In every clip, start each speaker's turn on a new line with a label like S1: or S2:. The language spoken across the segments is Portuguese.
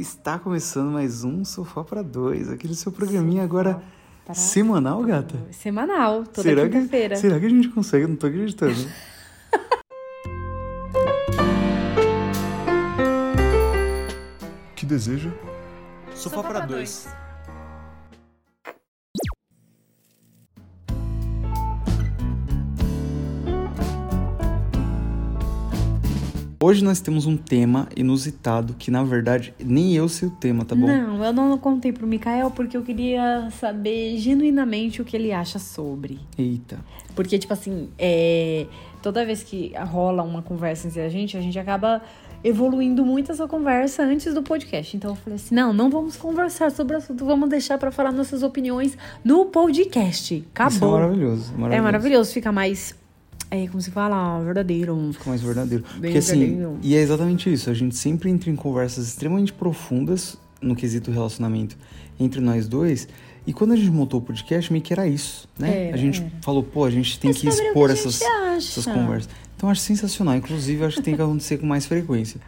S1: está começando mais um Sofá para Dois, aquele seu programinha agora
S2: Pra-
S1: semanal, gata.
S2: Semanal, toda
S1: será que,
S2: quinta-feira.
S1: será que a gente consegue? Eu não tô acreditando. que deseja? Sofá para dois. Hoje nós temos um tema inusitado que, na verdade, nem eu sei o tema, tá bom?
S2: Não, eu não contei pro Mikael porque eu queria saber genuinamente o que ele acha sobre.
S1: Eita.
S2: Porque, tipo assim, é, toda vez que rola uma conversa entre a gente, a gente acaba evoluindo muito essa conversa antes do podcast. Então eu falei assim: não, não vamos conversar sobre o assunto, vamos deixar pra falar nossas opiniões no podcast.
S1: Isso é
S2: Acabou.
S1: maravilhoso. maravilhoso.
S2: É maravilhoso, fica mais. É, como se fala, verdadeiro.
S1: Fica mais verdadeiro.
S2: Bem
S1: Porque assim,
S2: verdadeiro.
S1: e é exatamente isso. A gente sempre entra em conversas extremamente profundas no quesito relacionamento entre nós dois. E quando a gente montou o podcast, meio que era isso, né?
S2: Era,
S1: a gente
S2: era.
S1: falou, pô, a gente tem
S2: É
S1: que expor essas, essas conversas. Então acho sensacional. Inclusive, acho que tem que acontecer com mais frequência.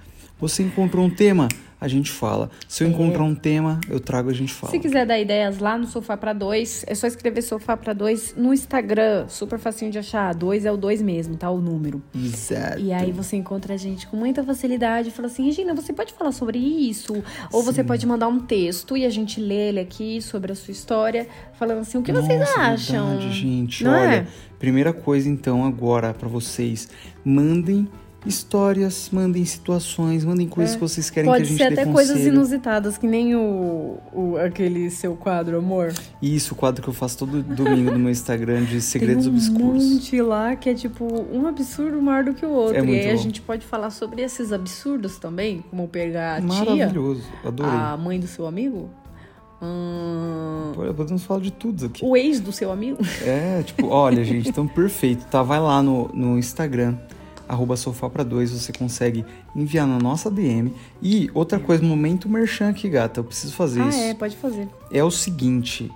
S1: Você encontrou um tema, a gente fala. Se eu
S2: É.
S1: encontrar um tema, eu trago, a gente fala.
S2: Se quiser dar ideias lá no Sofá pra Dois, é só escrever Sofá pra Dois no Instagram. Super facinho de achar. Dois é o dois mesmo, tá? O número.
S1: Exato.
S2: E aí você encontra a gente com muita facilidade fala assim, Regina, você pode falar sobre isso? Ou você pode mandar um texto e a gente lê ele aqui sobre a sua história, falando assim, o que vocês
S1: Nossa,
S2: acham?
S1: Verdade, gente.
S2: Não
S1: Olha,
S2: é?
S1: primeira coisa então agora pra vocês, mandem histórias, mandem situações, mandem coisas
S2: É.
S1: que vocês querem
S2: Pode
S1: que a gente
S2: ser
S1: dê
S2: até coisas inusitadas, que nem o, o- aquele seu quadro, amor.
S1: Isso, o quadro que eu faço todo domingo no meu Instagram de segredos
S2: Tem um
S1: obscuros.
S2: monte lá que é tipo um absurdo maior do que o outro.
S1: É
S2: e aí a
S1: bom.
S2: gente pode falar sobre esses absurdos também, como pegar a tia,
S1: Maravilhoso, adorei.
S2: a mãe do seu amigo, hum,
S1: Olha, podemos falar de tudo aqui.
S2: o ex do seu amigo.
S1: É, tipo, olha, gente, então perfeito, tá? Vai lá no, no Instagram, arroba sofá pra dois, você consegue enviar na nossa DM. E outra coisa, momento merchan aqui, gata, eu preciso fazer
S2: ah,
S1: isso.
S2: é, pode fazer.
S1: É o seguinte,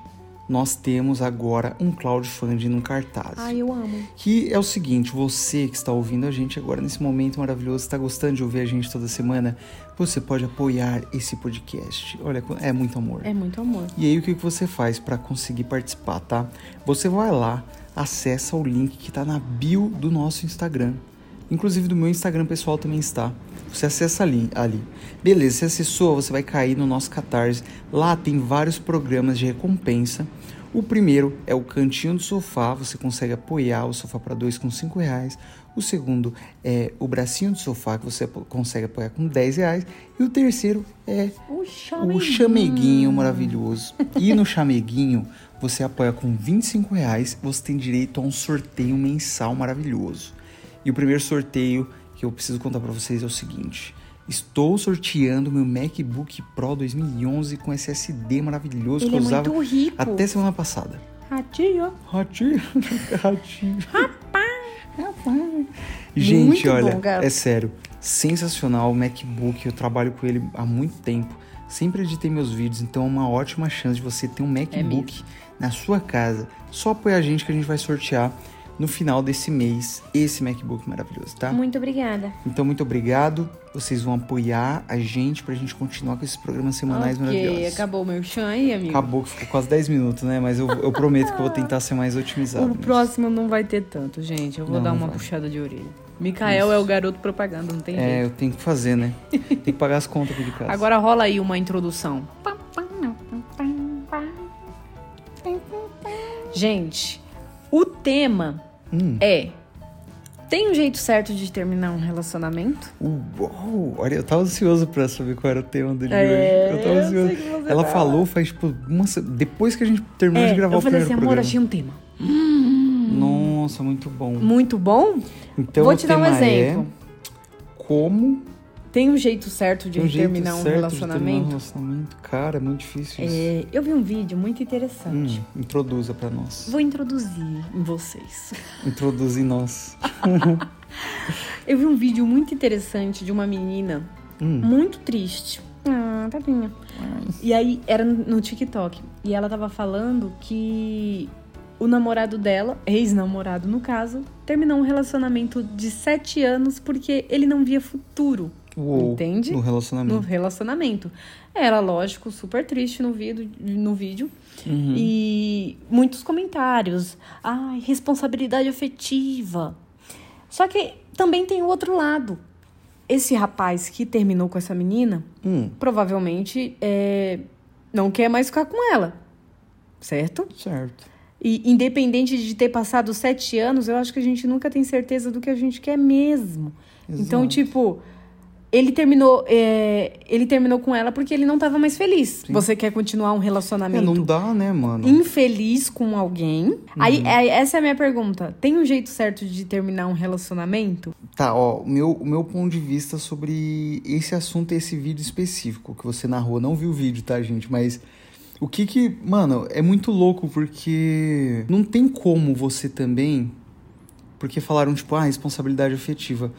S1: nós temos agora um crowdfunding no cartaz.
S2: Ah, eu amo.
S1: Que é o seguinte, você que está ouvindo a gente agora nesse momento maravilhoso, está gostando de ouvir a gente toda semana, você pode apoiar esse podcast. Olha, é muito amor.
S2: É muito amor.
S1: E aí o que você faz para conseguir participar, tá? Você vai lá, acessa o link que tá na bio do nosso Instagram. Inclusive do meu Instagram pessoal também está. Você acessa ali, ali. Beleza, você acessou, você vai cair no nosso Catarse. Lá tem vários programas de recompensa. O primeiro é o Cantinho do Sofá, você consegue apoiar o Sofá para dois com 5 reais. O segundo é o Bracinho do Sofá, que você consegue apoiar com 10 reais. E o terceiro é
S2: O
S1: o
S2: chameguinho.
S1: chameguinho maravilhoso. E no chameguinho, você apoia com 25 reais, você tem direito a um sorteio mensal maravilhoso. E o primeiro sorteio que eu preciso contar pra vocês é o seguinte. Estou sorteando meu MacBook Pro 2011 com SSD maravilhoso
S2: Ele
S1: que
S2: é
S1: eu usava
S2: muito rico.
S1: até semana passada.
S2: Ratinho.
S1: Ratinho, ratinho. Rapaz. Gente,
S2: Muito
S1: olha,
S2: bom,
S1: é sério, sensacional o MacBook, eu trabalho com ele há muito tempo. Sempre editei meus vídeos, então é uma ótima chance de você ter um MacBook na sua casa. Só apoia a gente que a gente vai sortear no final desse mês esse MacBook maravilhoso, tá?
S2: Muito obrigada.
S1: Então, muito obrigado. Vocês vão apoiar a gente pra gente continuar com esses programas semanais
S2: ok,
S1: maravilhosos.
S2: acabou o meu chão aí, amigo.
S1: Acabou que ficou quase 10 minutos, né? Mas eu, eu prometo que eu vou tentar ser mais otimizado.
S2: O próximo não vai ter tanto, gente. Eu vou
S1: Não,
S2: dar
S1: não
S2: uma
S1: vai.
S2: puxada de orelha. Mikael é o garoto propaganda, não tem
S1: É,
S2: jeito.
S1: eu tenho que fazer, né? Tem que pagar as contas aqui de casa.
S2: Agora rola aí uma introdução. Gente, o tema
S1: Hum.
S2: é: tem um jeito certo de terminar um relacionamento?
S1: Uou, olha, eu tava ansioso pra saber qual era o tema dele
S2: É,
S1: hoje. Eu tava
S2: eu
S1: ansioso.
S2: você
S1: Ela
S2: tá.
S1: falou faz, tipo, uma depois que a gente terminou
S2: É,
S1: de gravar
S2: eu
S1: o
S2: falei assim, amor,
S1: programa.
S2: achei um tema.
S1: Nossa, muito bom.
S2: Muito bom?
S1: Então
S2: Vou te dar um
S1: tema
S2: exemplo.
S1: é como
S2: Tem um jeito certo de
S1: um
S2: terminar um
S1: certo de terminar um
S2: relacionamento?
S1: relacionamento. Cara, é muito difícil isso.
S2: É, eu vi um vídeo muito interessante.
S1: Hum, introduza pra nós.
S2: Vou introduzir em vocês.
S1: Introduze em nós.
S2: Eu vi um vídeo muito interessante de uma menina
S1: Hum.
S2: muito triste. Ah, tadinha. E aí era no TikTok. E ela tava falando que o namorado dela, ex-namorado no caso, terminou um relacionamento de sete anos porque ele não via futuro
S1: Uou,
S2: Entende?
S1: No relacionamento.
S2: no relacionamento. Ela, lógico, super triste no vídeo, no vídeo.
S1: Uhum.
S2: E muitos comentários. Ai, responsabilidade afetiva. Só que também tem o outro lado. Esse rapaz que terminou com essa menina,
S1: Hum,
S2: provavelmente é, não quer mais ficar com ela. Certo?
S1: certo.
S2: E independente de ter passado sete anos, eu acho que a gente nunca tem certeza do que a gente quer mesmo. Então,
S1: Exato.
S2: tipo, ele terminou, é, ele terminou com ela porque ele não tava mais feliz. Você quer continuar um
S1: É,
S2: relacionamento
S1: não dá, né, mano?
S2: infeliz com alguém? Aí,
S1: Uhum.
S2: é- essa é a minha pergunta. Tem um jeito certo de terminar um relacionamento?
S1: Tá, ó, o meu, o meu ponto de vista sobre esse assunto, esse vídeo específico que você narrou. Não vi o vídeo, tá, gente? Mas o que que. Mano, é muito louco porque não tem como você também. Porque falaram, tipo, ah, responsabilidade afetiva.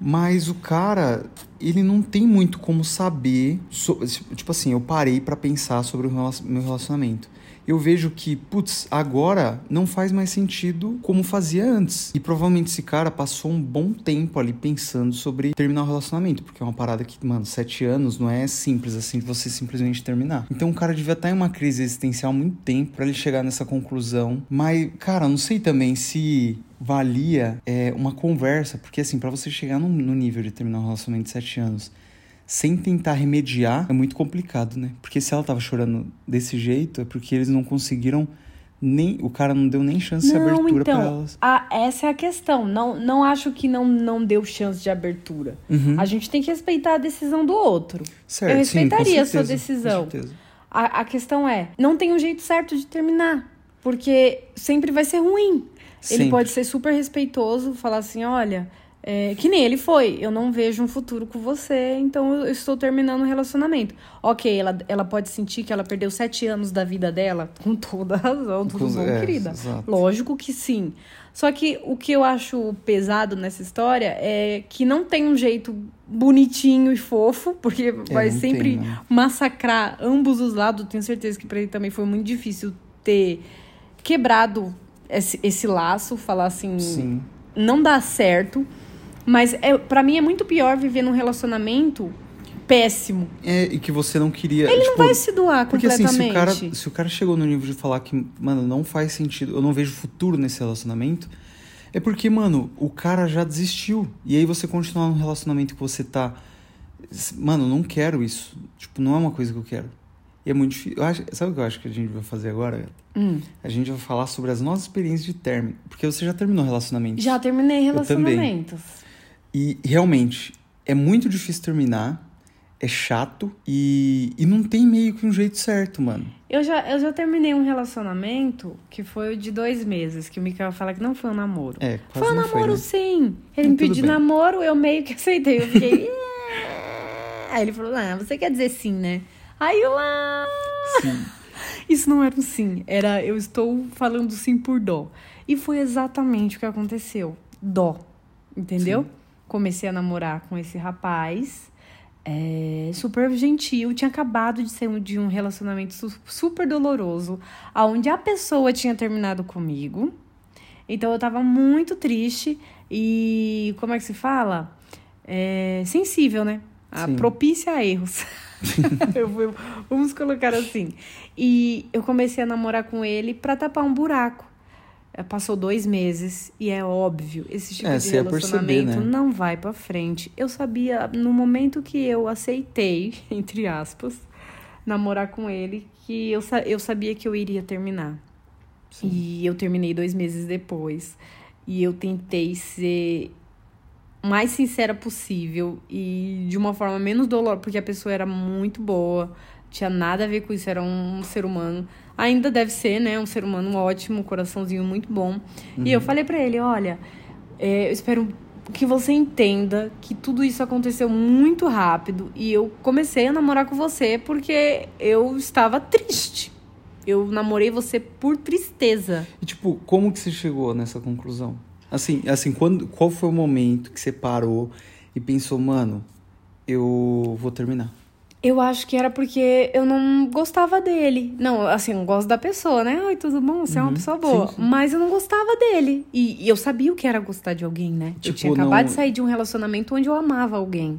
S1: Mas o cara, ele não tem muito como saber. so- tipo assim, eu parei pra pensar sobre o meu relacionamento. Eu vejo que, putz, agora não faz mais sentido como fazia antes. E provavelmente esse cara passou um bom tempo ali pensando sobre terminar o relacionamento. Porque é uma parada que, mano, sete anos não é simples assim de você simplesmente terminar. Então o cara devia estar em uma crise existencial há muito tempo pra ele chegar nessa conclusão. Mas, cara, não sei também se valia é, uma conversa. Porque, assim, pra você chegar no, no nível de terminar um relacionamento de sete anos sem tentar remediar é muito complicado, né? Porque se ela tava chorando desse jeito, é porque eles não conseguiram nem. O cara não deu nem chance de
S2: não,
S1: abertura pra
S2: então,
S1: elas.
S2: a- essa é a questão. Não, não acho que não, não deu chance de abertura.
S1: Uhum.
S2: A gente tem que respeitar a decisão do outro.
S1: Certo,
S2: eu
S1: sim, com
S2: respeitaria a sua
S1: certeza,
S2: decisão.
S1: Com certeza.
S2: A, a questão é, não tem um jeito certo de terminar. Porque sempre vai ser ruim. Ele
S1: Sempre.
S2: pode ser super respeitoso, falar assim, olha, é, que nem ele foi, eu não vejo um futuro com você, então eu estou terminando o relacionamento. Ok, ela, ela pode sentir que ela perdeu sete anos da vida dela, com toda a razão, tudo
S1: Com-
S2: bom,
S1: é,
S2: querida.
S1: exato.
S2: Lógico que sim. Só que o que eu acho pesado nessa história é que não tem um jeito bonitinho e fofo, porque vai
S1: não
S2: sempre
S1: tem, né?
S2: massacrar ambos os lados. Tenho certeza que para ele também foi muito difícil ter quebrado esse, esse laço, falar assim,
S1: Sim.
S2: não dá certo. Mas é, para mim é muito pior viver num relacionamento péssimo.
S1: É, e que você não queria.
S2: Ele
S1: tipo,
S2: não vai se doar
S1: Porque assim,
S2: completamente.
S1: se o, cara, se o cara chegou no nível de falar que, mano, não faz sentido, eu não vejo futuro nesse relacionamento, é porque, mano, o cara já desistiu. E aí você continuar num relacionamento que você tá. Mano, não quero isso. Tipo, não é uma coisa que eu quero. E é muito difícil. Eu acho, sabe o que eu acho que a gente vai fazer agora? Gata?
S2: Hum.
S1: A gente vai falar sobre as nossas experiências de término. Porque você já terminou relacionamento.
S2: Já terminei relacionamentos.
S1: E realmente, é muito difícil terminar. É chato. E, e não tem meio que um jeito certo, mano.
S2: Eu já, eu já terminei um relacionamento que foi o de dois meses, que o Mikael fala que não foi um namoro.
S1: É, quase
S2: Foi um namoro,
S1: foi, né?
S2: sim. Ele me pediu
S1: bem.
S2: namoro, eu meio que aceitei. Eu fiquei. Aí ele falou: Ah, você quer dizer sim, né? Aí. Ah.
S1: Sim.
S2: Isso não era um sim, era eu estou falando sim por dó. E foi exatamente o que aconteceu. Dó. Entendeu? Comecei a namorar com esse rapaz. é, super gentil, tinha acabado de ser de um relacionamento su- super doloroso, aonde a pessoa tinha terminado comigo. Então eu tava muito triste e como é que se fala? É, sensível, né? A
S1: Sim.
S2: propícia a erros. Eu fui- vamos colocar assim. E eu comecei a namorar com ele pra tapar um buraco. É, Passou dois meses e é óbvio, esse tipo
S1: É,
S2: de
S1: ia perceber,
S2: relacionamento
S1: né?
S2: não vai pra frente. Eu sabia, no momento que eu aceitei, entre aspas, namorar com ele, que eu, eu sabia que eu iria terminar. E eu terminei dois meses depois. E eu tentei ser mais sincera possível e de uma forma menos dolorosa, porque a pessoa era muito boa, tinha nada a ver com isso, era um ser humano. Ainda deve ser, né? Um ser humano ótimo, um coraçãozinho muito bom. E eu falei pra ele: olha, é, eu espero que você entenda que tudo isso aconteceu muito rápido e eu comecei a namorar com você porque eu estava triste. Eu namorei você por tristeza.
S1: E tipo, como que você chegou nessa conclusão? Assim, assim, quando, qual foi o momento que você parou e pensou, mano, eu vou terminar?
S2: Eu acho que era porque eu não gostava dele. Não, assim, eu gosto da pessoa, né? Oi, tudo bom? Você é uma
S1: Uhum,
S2: pessoa boa.
S1: sim, sim.
S2: Mas eu não gostava dele. E, e eu sabia o que era gostar de alguém, né? eu
S1: Tipo,
S2: tinha acabado
S1: não-
S2: de sair de um relacionamento onde eu amava alguém.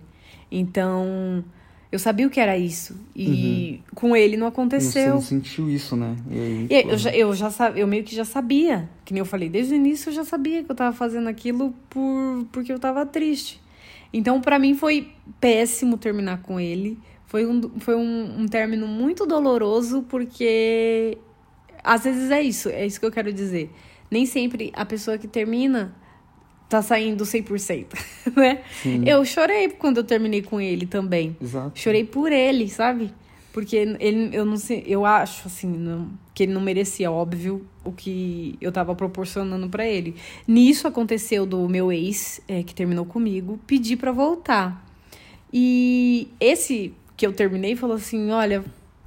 S2: Então, eu sabia o que era isso. E com ele não
S1: Você
S2: aconteceu.
S1: não sentiu isso, né? E aí,
S2: E
S1: pô,
S2: eu, já, eu já eu meio que já sabia, que nem eu falei, desde o início eu já sabia que eu tava fazendo aquilo por, porque eu tava triste. Então, pra mim foi péssimo terminar com ele. Foi um, foi um, um término muito doloroso, porque às vezes é isso, é isso que eu quero dizer. Nem sempre a pessoa que termina tá saindo 100%, né?
S1: Sim.
S2: Eu chorei quando eu terminei com ele também.
S1: Exato.
S2: Chorei por ele, sabe? Porque ele, eu não sei, eu acho assim, não- que ele não merecia, óbvio, o que eu tava proporcionando pra ele. Nisso aconteceu do meu ex, é, que terminou comigo, pedir pra voltar. E esse que eu terminei falou assim: olha,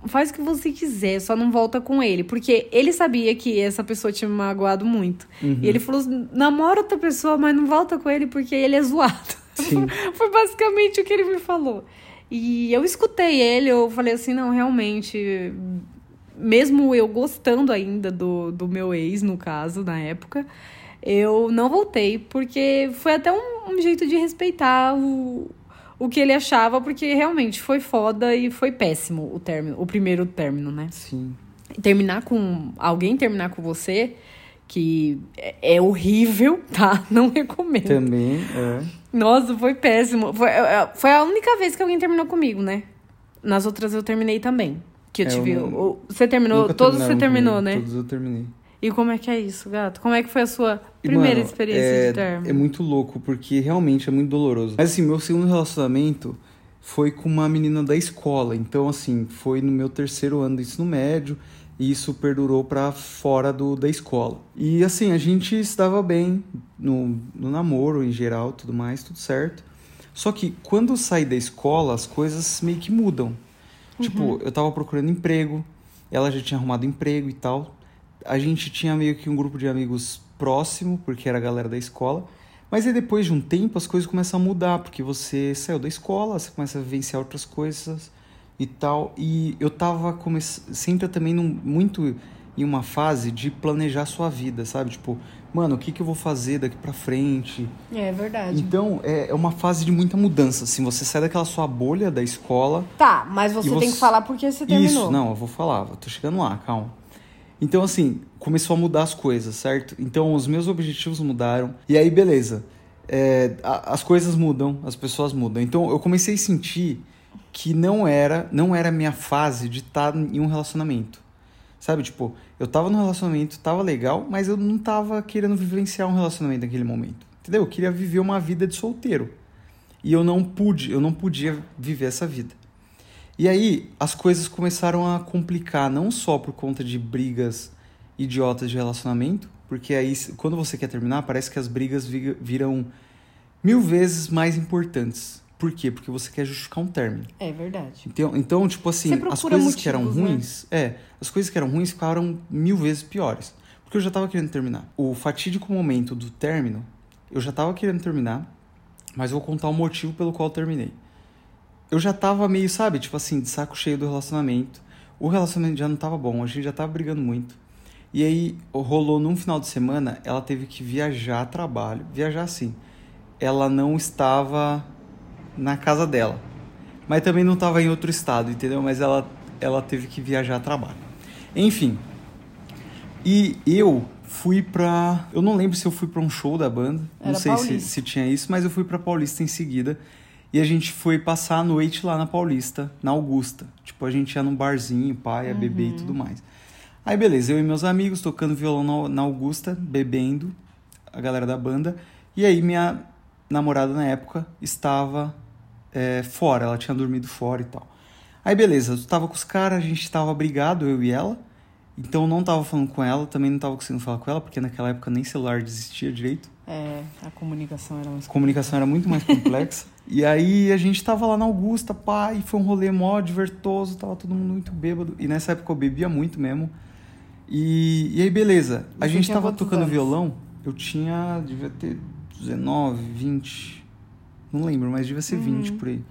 S2: faz o que você quiser, só não volta com ele. Porque ele sabia que essa pessoa tinha me magoado muito.
S1: Uhum.
S2: E ele falou: namora outra pessoa, mas não volta com ele porque ele é zoado. Foi basicamente o que ele me falou. E eu escutei ele, eu falei assim, não, realmente, mesmo eu gostando ainda do, do meu ex, no caso, na época, eu não voltei, porque foi até um, um jeito de respeitar o, o que ele achava, porque realmente foi foda e foi péssimo o término, o primeiro término, né?
S1: Sim.
S2: terminar com alguém terminar com você que é, é horrível, tá? Não recomendo.
S1: Também, é.
S2: Nossa, foi péssimo. Foi, é, foi a única vez que alguém terminou comigo, né? Nas outras eu terminei também. Que eu
S1: É,
S2: tive.
S1: eu não-
S2: o- Você terminou. Todos você terminou,
S1: comigo,
S2: né?
S1: Todos eu terminei.
S2: E como é que é isso, gato? Como é que foi a sua primeira
S1: mano,
S2: experiência
S1: é,
S2: de término?
S1: É muito louco, porque realmente é muito doloroso. Mas assim, meu segundo relacionamento foi com uma menina da escola. Então, assim, foi no meu terceiro ano do ensino médio. E isso perdurou pra fora do, da escola. E assim, a gente se dava bem no, no namoro em geral, tudo mais, tudo certo. Só que quando eu saí da escola, as coisas meio que mudam. Tipo, eu tava procurando emprego, ela já tinha arrumado emprego e tal. A gente tinha meio que um grupo de amigos próximo, porque era a galera da escola. Mas aí depois de um tempo as coisas começam a mudar, porque você saiu da escola, você começa a vivenciar outras coisas e tal. E eu tava come... sempre também num- muito em uma fase de planejar a sua vida, sabe? Tipo, mano, o que, que eu vou fazer daqui pra frente?
S2: É verdade.
S1: Então, é é uma fase de muita mudança. Assim, você sai daquela sua bolha da escola
S2: Tá, mas você, tem
S1: você-
S2: que falar porque você terminou.
S1: isso, não, eu vou falar, eu tô chegando lá, calma. Então, assim, começou a mudar as coisas, certo? Então, os meus objetivos mudaram. E aí, beleza. É, a- as coisas mudam, as pessoas mudam. Então, eu comecei a sentir que não era, não era a minha fase de estar em um relacionamento. Sabe, tipo, eu tava no relacionamento, tava legal, mas eu não tava querendo vivenciar um relacionamento naquele momento. Entendeu? Eu queria viver uma vida de solteiro. E eu não pude, eu não podia viver essa vida. E aí as coisas começaram a complicar, não só por conta de brigas idiotas de relacionamento, porque aí quando você quer terminar, parece que as brigas vi- viram mil vezes mais importantes. Por quê? Porque você quer justificar um término.
S2: É verdade.
S1: Então, então tipo assim, as coisas que eram
S2: motivos, né?
S1: ruins, é, as coisas que eram ruins ficaram mil vezes piores. Porque eu já tava querendo terminar. O fatídico momento do término, eu já tava querendo terminar, mas vou contar o motivo pelo qual eu terminei. Eu já tava meio, sabe, tipo assim, de saco cheio do relacionamento. O relacionamento já não tava bom, a gente já tava brigando muito. E aí rolou num final de semana, ela teve que viajar a trabalho. Viajar assim. Ela não estava na casa dela. Mas também não estava em outro estado, entendeu? Mas ela, ela teve que viajar a trabalho. Enfim. E eu fui pra. Eu não lembro se eu fui pra um show da banda. não
S2: Era
S1: sei se, se tinha isso, mas eu fui pra Paulista em seguida. E a gente foi passar a noite lá na Paulista, na Augusta. Tipo, a gente ia num barzinho, pai, ia beber
S2: Uhum.
S1: e tudo mais. Aí, beleza, eu e meus amigos tocando violão na, na Augusta, bebendo, a galera da banda. E aí, minha namorada na época estava é, fora, ela tinha dormido fora e tal. Aí, beleza, eu tava com os caras, a gente tava brigado, eu e ela. Então, eu não tava falando com ela, também não tava conseguindo falar com ela, porque naquela época nem celular existia direito.
S2: É, a comunicação era mais
S1: A comunicação era muito mais complexa. e aí a gente tava lá na Augusta, pá, e foi um rolê mó divertoso, tava todo mundo muito bêbado. E nessa época eu bebia muito mesmo. E, e aí, beleza. A gente tava tocando
S2: anos?
S1: violão, eu tinha, devia ter 19, 20. Não lembro, mas devia ser 20
S2: Uhum.
S1: por aí.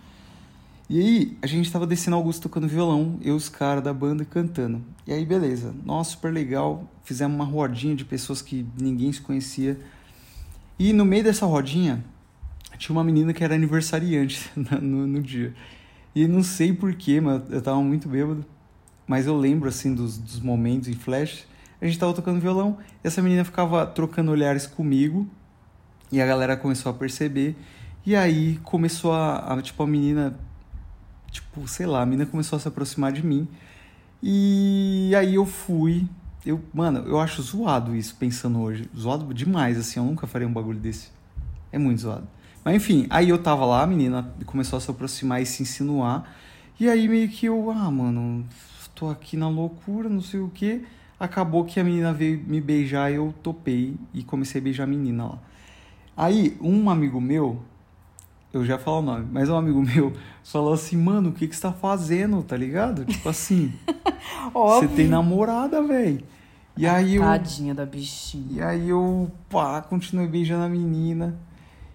S1: E aí, a gente tava descendo a Augusta tocando violão, eu e os caras da banda cantando. E aí, beleza. Nossa, super legal. Fizemos uma rodinha de pessoas que ninguém se conhecia. E no meio dessa rodinha, tinha uma menina que era aniversariante no, no dia. E não sei porquê, mas eu tava muito bêbado. Mas eu lembro, assim, dos, dos momentos em flash. A gente tava tocando violão, essa menina ficava trocando olhares comigo. E a galera começou a perceber. E aí começou a, a tipo, a menina... Tipo, sei lá, a menina começou a se aproximar de mim. E aí eu fui... Eu, mano, eu acho zoado isso, pensando hoje. Zoado demais, assim. Eu nunca faria um bagulho desse. É muito zoado. Mas enfim, aí eu tava lá, a menina começou a se aproximar e se insinuar. E aí meio que eu, ah, mano, tô aqui na loucura, não sei o que. Acabou que a menina veio me beijar e eu topei e comecei a beijar a menina lá. Aí, um amigo meu, eu já falo o nome, mas um amigo meu falou assim, mano, o que que você tá fazendo, tá ligado? Tipo assim, você tem namorada, velho. E aí eu.
S2: Tadinha da bichinha.
S1: E aí eu, pá, continuei beijando a menina.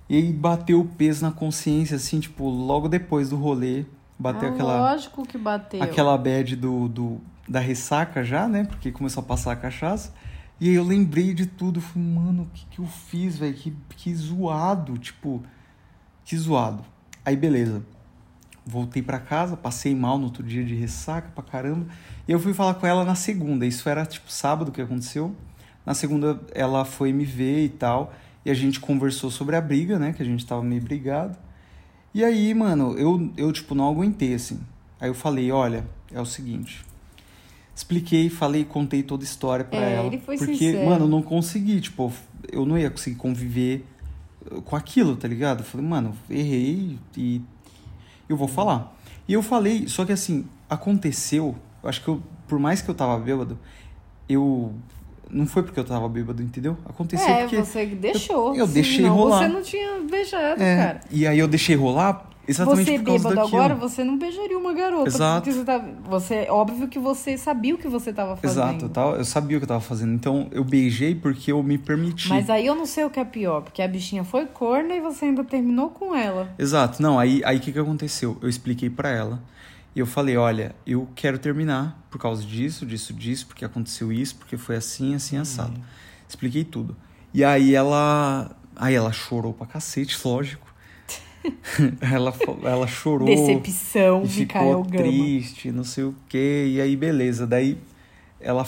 S1: E aí bateu o peso na consciência, assim, tipo, logo depois do rolê. Bateu
S2: ah,
S1: aquela.
S2: Lógico que bateu.
S1: Aquela bad do, do, da ressaca já, né? Porque começou a passar a cachaça. E aí eu lembrei de tudo. Falei, mano, o que, que eu fiz, velho? Que, que zoado. Tipo, que zoado. Aí beleza. Voltei para casa, passei mal no outro dia de ressaca pra caramba. E eu fui falar com ela na segunda. Isso era tipo sábado que aconteceu. Na segunda ela foi me ver e tal. E a gente conversou sobre a briga, né? Que a gente tava meio brigado. E aí, mano, eu, eu tipo, não aguentei, assim. Aí eu falei, olha, é o seguinte. Expliquei, falei, contei toda a história pra
S2: É,
S1: ela.
S2: ele foi
S1: porque,
S2: sincero.
S1: mano, eu não consegui, tipo, eu não ia conseguir conviver com aquilo, tá ligado? Eu falei, mano, errei e eu vou falar. E eu falei, só que assim, aconteceu, eu acho que eu, por mais que eu tava bêbado, eu. Não foi porque eu tava bêbado, entendeu? Aconteceu
S2: É,
S1: porque.
S2: você deixou.
S1: eu deixei
S2: senão
S1: rolar.
S2: Você não tinha beijado,
S1: É,
S2: cara.
S1: e aí eu deixei rolar exatamente
S2: Você bêbado
S1: daquilo.
S2: agora, você não beijaria uma garota.
S1: Exato.
S2: Porque você, tá, você, óbvio que você sabia o que você tava fazendo.
S1: Exato, eu, tava- eu sabia o que eu tava fazendo. Então eu beijei porque eu me permiti.
S2: Mas aí eu não sei o que é pior, porque a bichinha foi corna e você ainda terminou com ela.
S1: Exato, não, aí aí o que, que aconteceu? Eu expliquei pra ela e eu falei: olha, eu quero terminar por causa disso, disso, disso, porque aconteceu isso, porque foi assim, assim, assado. Expliquei tudo. E aí ela. Aí ela chorou pra cacete, lógico. ela, ela chorou.
S2: Decepção,
S1: e ficou triste, não sei o quê. E aí, beleza. Daí, ela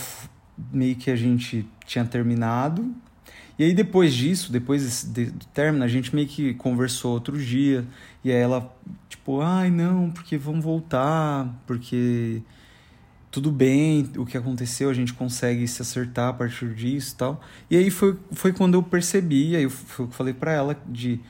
S1: meio que a gente tinha terminado. E aí, depois disso, depois do término, a gente meio que conversou outro dia. E aí ela, tipo, ai, não, porque vamos voltar, porque tudo bem, o que aconteceu, a gente consegue se acertar a partir disso e tal. E aí foi, foi quando eu percebi, aí eu, falei pra ela, de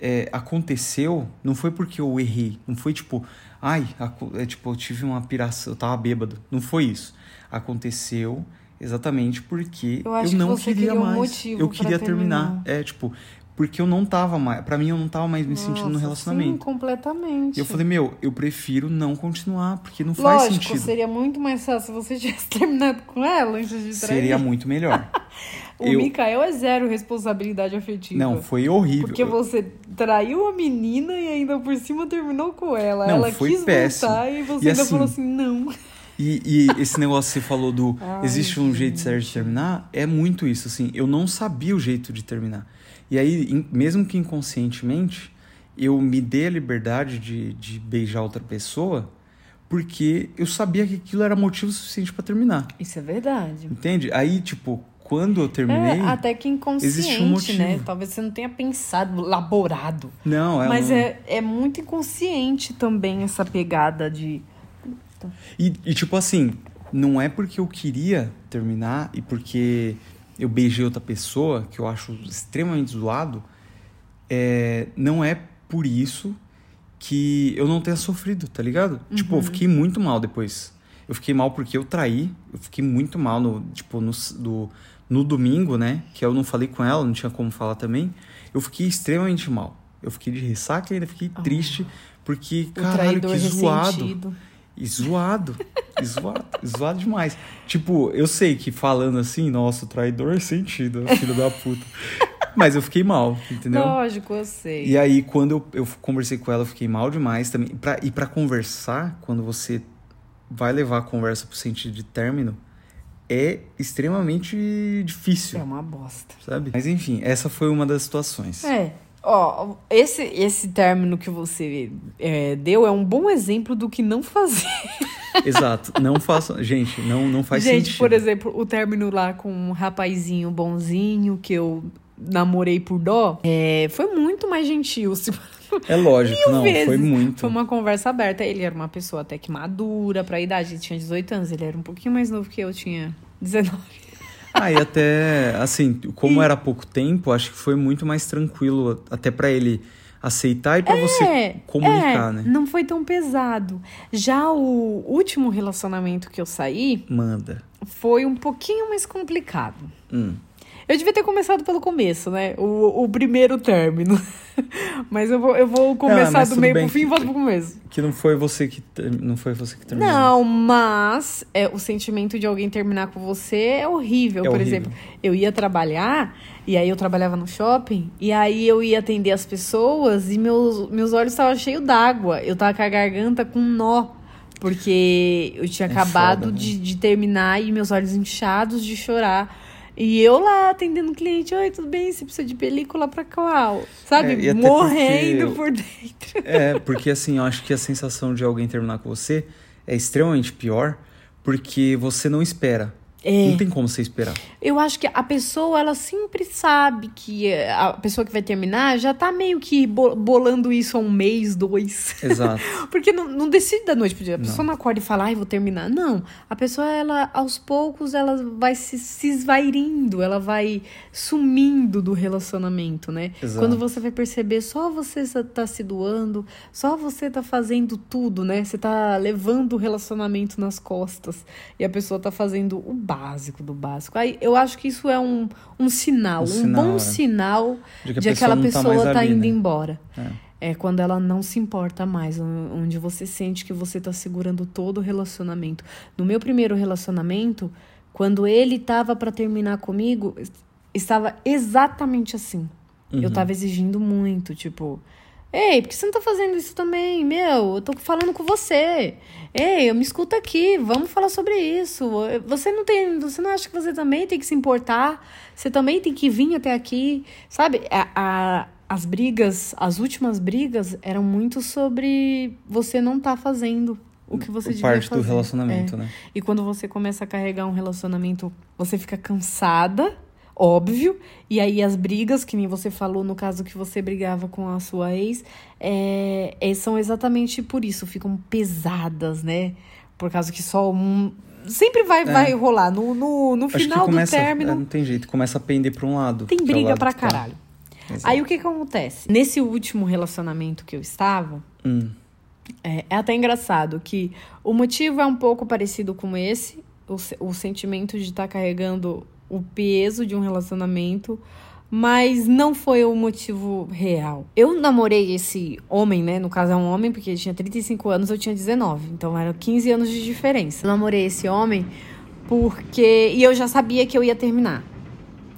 S1: é, aconteceu, não foi porque eu errei, não foi tipo, ai, é, tipo, eu tive uma piração, eu tava bêbado. Não foi isso. Aconteceu exatamente porque
S2: Eu
S1: eu,
S2: que
S1: não
S2: você
S1: queria
S2: queria um
S1: mais.
S2: motivo
S1: eu queria terminar.
S2: terminar.
S1: É, tipo, porque eu não tava mais, pra mim eu não tava mais me sentindo no
S2: Nossa,
S1: relacionamento.
S2: Sim, completamente.
S1: E eu falei, meu, eu prefiro não continuar, porque não faz
S2: Lógico,
S1: sentido.
S2: seria muito mais fácil se você tivesse terminado com ela antes de trair.
S1: Seria muito melhor.
S2: O
S1: eu-
S2: Mikael é zero responsabilidade afetiva.
S1: Não, foi horrível.
S2: Porque você traiu a menina e ainda por cima terminou com ela.
S1: Não,
S2: ela
S1: foi
S2: quis
S1: péssimo.
S2: voltar e você
S1: E
S2: ainda
S1: assim,
S2: falou assim, não.
S1: E, e esse negócio que você falou do
S2: Ai,
S1: existe um jeito certo de terminar, é muito isso, assim. Eu não sabia o jeito de terminar. E aí, mesmo que inconscientemente, eu me dei a liberdade de, de beijar outra pessoa porque eu sabia que aquilo era motivo suficiente pra terminar.
S2: Isso é verdade.
S1: Entende? Aí, tipo, quando eu terminei.
S2: É, até que inconsciente,
S1: um motivo.
S2: né? Talvez você não tenha pensado, laborado.
S1: Não, é
S2: Mas
S1: um-
S2: é, é muito inconsciente também essa pegada de.
S1: E, e, tipo assim, não é porque eu queria terminar e porque eu beijei outra pessoa, que eu acho extremamente zoado, é, não é por isso que eu não tenha sofrido, tá ligado? Tipo, eu fiquei muito mal depois. Eu fiquei mal porque eu traí, eu fiquei muito mal no, tipo, no, do, no domingo, né? Que eu não falei com ela, não tinha como falar também. Eu fiquei extremamente mal. Eu fiquei de ressaca e ainda fiquei triste, porque,
S2: O
S1: caralho, que zoado. E zoado. E zoado. zoado demais. Tipo, eu sei que falando assim, nossa, traidor é sentido, filho da puta. Mas eu fiquei mal, entendeu?
S2: Lógico, eu sei.
S1: E aí, quando eu, eu conversei com ela, eu fiquei mal demais também. Pra, e pra conversar, quando você vai levar a conversa pro sentido de término, é extremamente difícil,
S2: É uma bosta.
S1: sabe? Mas enfim, essa foi uma das situações.
S2: É. Ó, esse, esse término que você é, deu é um bom exemplo do que não fazer.
S1: Exato. Não faça. Gente, não, não faz
S2: Gente,
S1: sentido.
S2: por exemplo, o término lá com um rapazinho bonzinho que eu namorei por dó é, foi muito mais gentil. Se...
S1: É lógico,
S2: Mil
S1: não,
S2: vezes.
S1: foi muito.
S2: Foi uma conversa aberta. Ele era uma pessoa até que madura pra idade. Ele tinha 18 anos. Ele era um pouquinho mais novo que eu, tinha 19.
S1: Ah, e até, assim, como era pouco tempo, acho que foi muito mais tranquilo até pra ele aceitar e pra você comunicar,
S2: é,
S1: né?
S2: Não foi tão pesado. Já o último relacionamento que eu saí
S1: Manda.
S2: foi um pouquinho mais complicado.
S1: Hum.
S2: Eu devia ter começado pelo começo, né? O, o primeiro término. Mas eu vou, eu vou começar
S1: mas
S2: do meio pro fim e volto pro começo.
S1: Que não foi você que não foi você que terminou.
S2: Não, mas é, o sentimento de alguém terminar com você é horrível.
S1: É
S2: Por
S1: horrível.
S2: exemplo, eu ia trabalhar, e aí eu trabalhava no shopping, e aí eu ia atender as pessoas e meus, meus olhos estavam cheios d'água. Eu tava com a garganta com um nó. Porque eu tinha
S1: É
S2: acabado
S1: foda, né?
S2: de, de terminar e meus olhos inchados de chorar. E eu lá atendendo o cliente, oi, tudo bem? Você precisa de película pra qual? Sabe?
S1: É,
S2: Morrendo
S1: porque-
S2: por dentro.
S1: É, porque assim, eu acho que a sensação de alguém terminar com você é extremamente pior porque você não espera.
S2: É.
S1: Não tem como você esperar.
S2: Eu acho que a pessoa, ela sempre sabe que a pessoa que vai terminar já tá meio que bo- bolando isso há um mês, dois.
S1: Exato.
S2: Porque não, não decide da noite pro dia. A
S1: Não.
S2: pessoa não acorda e fala, ai, vou terminar. Não. A pessoa, ela, aos poucos, ela vai se, se esvairindo, ela vai sumindo do relacionamento, né?
S1: Exato.
S2: Quando você vai perceber, só você tá se doando, só você tá fazendo tudo, né? Você tá levando o relacionamento nas costas e a pessoa tá fazendo o básico do básico. Aí eu acho que isso é um, um sinal,
S1: Um
S2: um,
S1: sinal,
S2: bom
S1: é.
S2: sinal
S1: De que
S2: de aquela
S1: tá
S2: pessoa
S1: mais
S2: tá
S1: ali,
S2: indo
S1: né?
S2: embora.
S1: É.
S2: É quando ela não se importa mais, on- onde você sente que você tá segurando todo o relacionamento. No meu primeiro relacionamento, quando ele tava pra terminar comigo, es- estava exatamente assim.
S1: Uhum.
S2: Eu tava exigindo muito, tipo, ei, por que você não tá fazendo isso também? Meu, eu tô falando com você. Ei, me escuta aqui, vamos falar sobre isso. Você não tem, você não acha que você também tem que se importar? Você também tem que vir até aqui, sabe? A, a- as brigas, as últimas brigas eram muito sobre você não tá fazendo o que você devia
S1: Parte
S2: fazer.
S1: do relacionamento,
S2: É.
S1: né?
S2: E quando você começa a carregar um relacionamento, você fica cansada, óbvio. E aí as brigas, que nem você falou no caso que você brigava com a sua ex, é, é, são exatamente por isso, ficam pesadas, né? Por causa que só um. Sempre vai, vai rolar. No, no, no
S1: É.
S2: Final
S1: começa,
S2: do término,
S1: é, não tem jeito, começa a pender pra um lado.
S2: tem
S1: é
S2: briga pra
S1: tá.
S2: caralho.
S1: Exato.
S2: Aí o que que acontece? Nesse último relacionamento que eu estava,
S1: Hum,
S2: é, é até engraçado que o motivo é um pouco parecido com esse, o, o sentimento de estar carregando o peso de um relacionamento, mas não foi o motivo real. Eu namorei esse homem, né? No caso é um homem, porque ele tinha 35 anos, eu tinha 19. Então eram 15 anos de diferença. Eu namorei esse homem porque. E eu já sabia que eu ia terminar.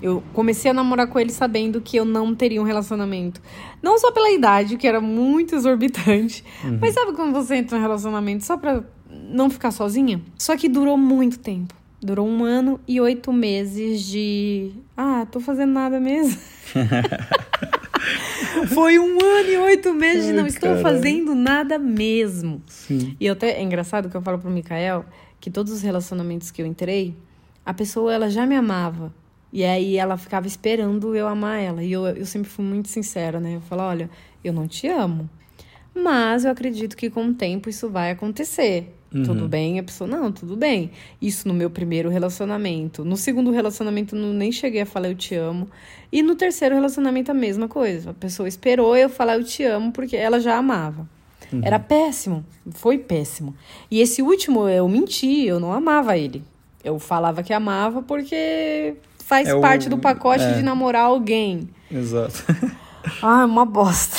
S2: Eu comecei a namorar com ele sabendo que eu não teria um relacionamento. Não só pela idade, que era muito exorbitante, mas sabe quando você entra num relacionamento só pra não ficar sozinha? Só que durou muito tempo. Durou um ano e oito meses de. Ah, tô fazendo nada mesmo. Foi um ano e oito meses de
S1: Ai,
S2: não estou
S1: caralho.
S2: fazendo nada mesmo.
S1: sim.
S2: E até, é engraçado que eu falo pro Mikael que todos os relacionamentos que eu entrei, a pessoa ela já me amava. E aí ela ficava esperando eu amar ela. E eu, eu sempre fui muito sincera, né? Eu falo, olha, eu não te amo. Mas eu acredito que com o tempo isso vai acontecer. Tudo bem? A pessoa, não, tudo bem. Isso no meu primeiro relacionamento. No segundo relacionamento, eu não, nem cheguei a falar eu te amo. E no terceiro relacionamento, a mesma coisa. A pessoa esperou eu falar eu te amo porque ela já amava. Era péssimo. Foi péssimo. E esse último, eu menti, eu não amava ele. Eu falava que amava porque faz
S1: É o-
S2: parte do pacote
S1: é.
S2: de namorar alguém.
S1: Exato.
S2: Ah, uma bosta.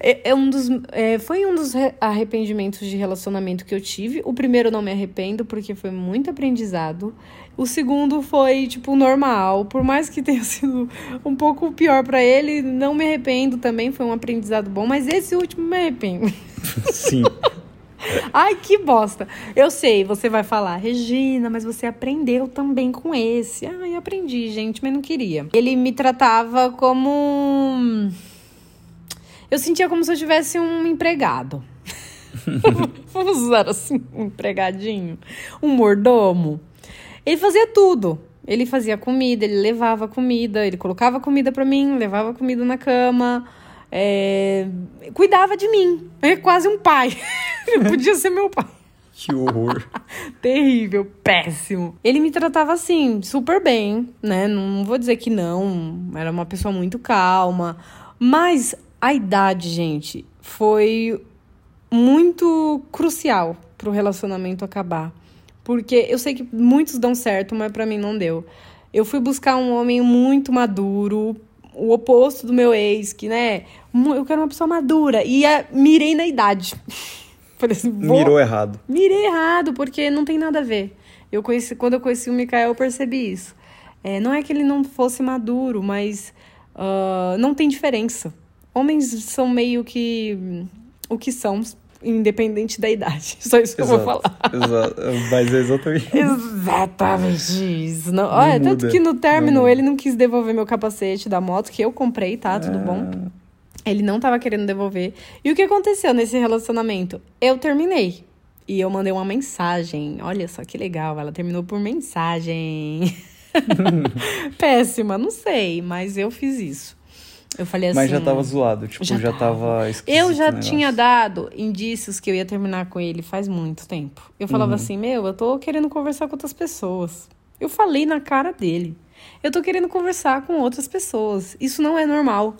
S2: É, é um dos, é, foi um dos re- arrependimentos de relacionamento que eu tive. O primeiro não me arrependo, porque foi muito aprendizado. O segundo foi, tipo, normal. Por mais que tenha sido um pouco pior pra ele, não me arrependo também. Foi um aprendizado bom. Mas esse último me arrependo.
S1: Sim.
S2: Ai, que bosta. Eu sei, você vai falar, Regina, mas você aprendeu também com esse. Ai, aprendi, gente, mas não queria. Ele me tratava como. Eu sentia como se eu tivesse um empregado. Vamos usar assim, um empregadinho, um mordomo. Ele fazia tudo. Ele fazia comida, ele levava comida, ele colocava comida para mim, levava comida na cama, é... cuidava de mim. É quase um pai. ele podia ser meu pai.
S1: Que horror.
S2: Terrível, péssimo. Ele me tratava assim, super bem, né? Não vou dizer que não. Era uma pessoa muito calma. Mas a idade, gente, foi muito crucial pro relacionamento acabar. Porque eu sei que muitos dão certo, mas para mim não deu. Eu fui buscar um homem muito maduro, o oposto do meu ex, que, né? Eu quero uma pessoa madura. E mirei na idade.
S1: Falei assim, Mirou errado.
S2: Mirei errado, porque não tem nada a ver. Eu conheci, quando eu conheci o Mikael, eu percebi isso. É, não é que ele não fosse maduro, mas uh, não tem diferença. Homens são meio que o que são independente da idade. Só isso que exato, eu vou falar.
S1: Exato. Mas é exatamente
S2: Exatamente isso. Não, não olha, muda, tanto que no término não ele não quis devolver meu capacete da moto, que eu comprei, tá? Tudo bom. Ah. Ele não tava querendo devolver. E o que aconteceu nesse relacionamento? Eu terminei. E eu mandei uma mensagem. Olha só que legal, ela terminou por mensagem. Péssima, não sei, mas eu fiz isso. Eu falei assim.
S1: Mas já assim, tava zoado, tipo, já, já tava
S2: Eu já tinha dado indícios que eu ia terminar com ele faz muito tempo. Eu falava uhum. assim: Meu, eu tô querendo conversar com outras pessoas. Eu falei na cara dele. Eu tô querendo conversar com outras pessoas. Isso não é normal.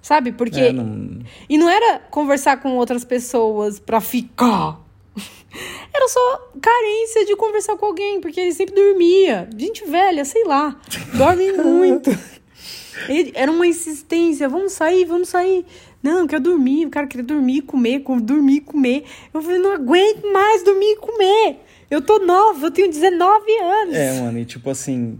S2: Sabe? Porque. É, não... E não era conversar com outras pessoas pra ficar. Era só carência de conversar com alguém, porque ele sempre dormia. Gente velha, sei lá. Dorme muito. Era uma insistência, vamos sair, vamos sair. Não, eu quero dormir, o cara queria dormir, comer, dormir, comer. Eu falei, não aguento mais dormir e comer. Eu tô nova, eu tenho 19 anos.
S1: É, mano, e tipo assim.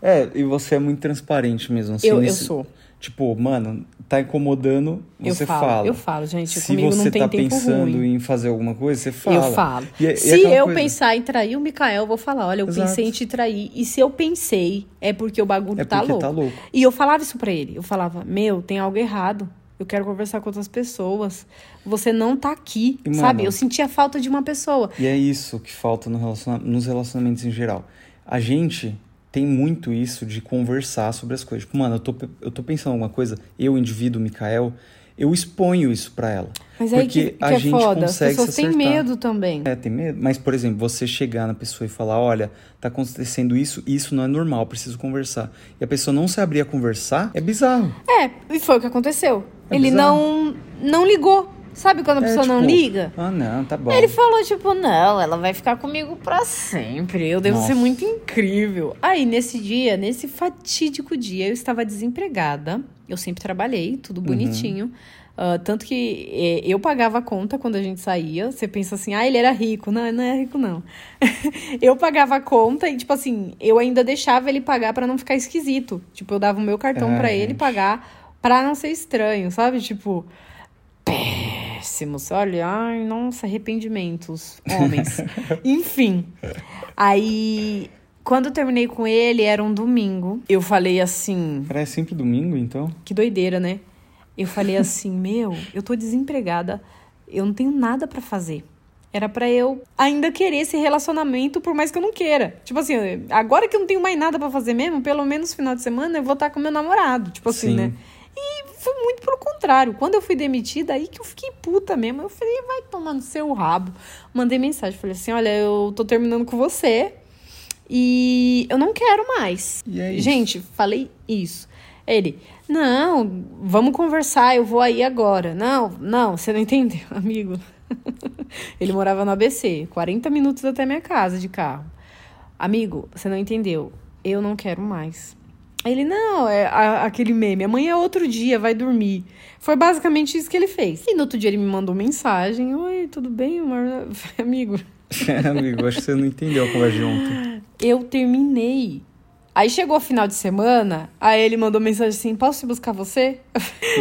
S1: É, e você é muito transparente mesmo. Assim,
S2: eu,
S1: nesse,
S2: eu sou.
S1: Tipo, mano, tá incomodando, você
S2: eu falo,
S1: fala.
S2: Eu falo, gente.
S1: Se você tá pensando ruim. em fazer alguma coisa, você fala.
S2: Eu falo. E, e se eu coisa... pensar em trair o Mikael, eu vou falar: olha, eu Exato. pensei em te trair. E se eu pensei, é porque o bagulho
S1: é
S2: tá,
S1: louco.
S2: tá
S1: louco.
S2: E eu falava isso pra ele. Eu falava: meu, tem algo errado. Eu quero conversar com outras pessoas. Você não tá aqui, e, sabe? Mano, eu sentia falta de uma pessoa.
S1: E é isso que falta no relaciona nos relacionamentos em geral. A gente tem muito isso de conversar sobre as coisas. Tipo, mano, eu tô, eu tô pensando alguma coisa, eu, indivíduo, Mikael, eu exponho isso para ela.
S2: Mas aí que, que a é gente foda. consegue As pessoas têm medo também.
S1: É, tem medo. Mas, por exemplo, você chegar na pessoa e falar, olha, tá acontecendo isso, isso não é normal, preciso conversar. E a pessoa não se abrir a conversar, é bizarro.
S2: É, e foi o que aconteceu. É Ele bizarro. não não ligou. Sabe quando a é, pessoa tipo, não liga?
S1: Ah, não, tá bom.
S2: Ele falou, tipo, não, ela vai ficar comigo pra sempre. Eu devo Nossa. ser muito incrível. Aí, nesse dia, nesse fatídico dia, eu estava desempregada. Eu sempre trabalhei, tudo uhum. bonitinho. Uhum. Uh, tanto que eh, eu pagava a conta quando a gente saía. Você pensa assim, ah, ele era rico. Não, não é rico, não. eu pagava a conta e, tipo assim, eu ainda deixava ele pagar para não ficar esquisito. Tipo, eu dava o meu cartão é, para ele pagar para não ser estranho, sabe? Tipo, péssimos. Olha, ai, nossa, arrependimentos, homens. Enfim. Aí, quando eu terminei com ele, era um domingo. Eu falei assim.
S1: É sempre domingo, então?
S2: Que doideira, né? Eu falei assim: meu, eu tô desempregada, eu não tenho nada para fazer. Era para eu ainda querer esse relacionamento, por mais que eu não queira. Tipo assim, agora que eu não tenho mais nada para fazer mesmo, pelo menos no final de semana eu vou estar com meu namorado. Tipo assim, Sim. né? E foi muito pelo contrário. Quando eu fui demitida, aí que eu fiquei puta mesmo. Eu falei, vai tomar no seu rabo. Mandei mensagem, falei assim: olha, eu tô terminando com você e eu não quero mais.
S1: É
S2: Gente, falei isso. Ele, não, vamos conversar, eu vou aí agora. Não, não, você não entendeu, amigo. Ele morava no ABC, 40 minutos até minha casa de carro. Amigo, você não entendeu. Eu não quero mais. Ele, não, é a, aquele meme, amanhã é outro dia, vai dormir. Foi basicamente isso que ele fez. E no outro dia ele me mandou mensagem: Oi, tudo bem, amor? Amigo.
S1: É, amigo, acho que você não entendeu a conversa de ontem.
S2: Eu terminei Aí chegou o final de semana, aí ele mandou mensagem assim: posso ir buscar você?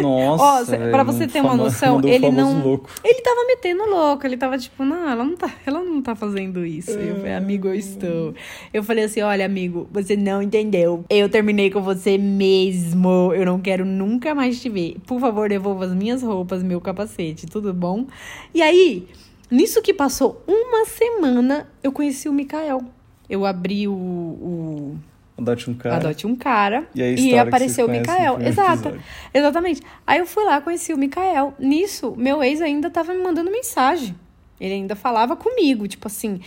S1: Nossa.
S2: Ó, pra você ter uma noção, ele não.
S1: louco.
S2: Ele tava metendo louco, ele tava tipo, não, ela não tá, ela não tá fazendo isso. Eu falei, amigo, eu estou. Eu falei assim: olha, amigo, você não entendeu. Eu terminei com você mesmo. Eu não quero nunca mais te ver. Por favor, devolva as minhas roupas, meu capacete, tudo bom? E aí, nisso que passou uma semana, eu conheci o Mikael. Eu abri o- o
S1: Adote um cara.
S2: Adote um cara.
S1: E a
S2: E, apareceu o Mikael. Exato.
S1: episódio.
S2: Exatamente. Aí eu fui lá, conheci o Mikael. Nisso, meu ex ainda tava me mandando mensagem. Ele ainda falava comigo, tipo assim.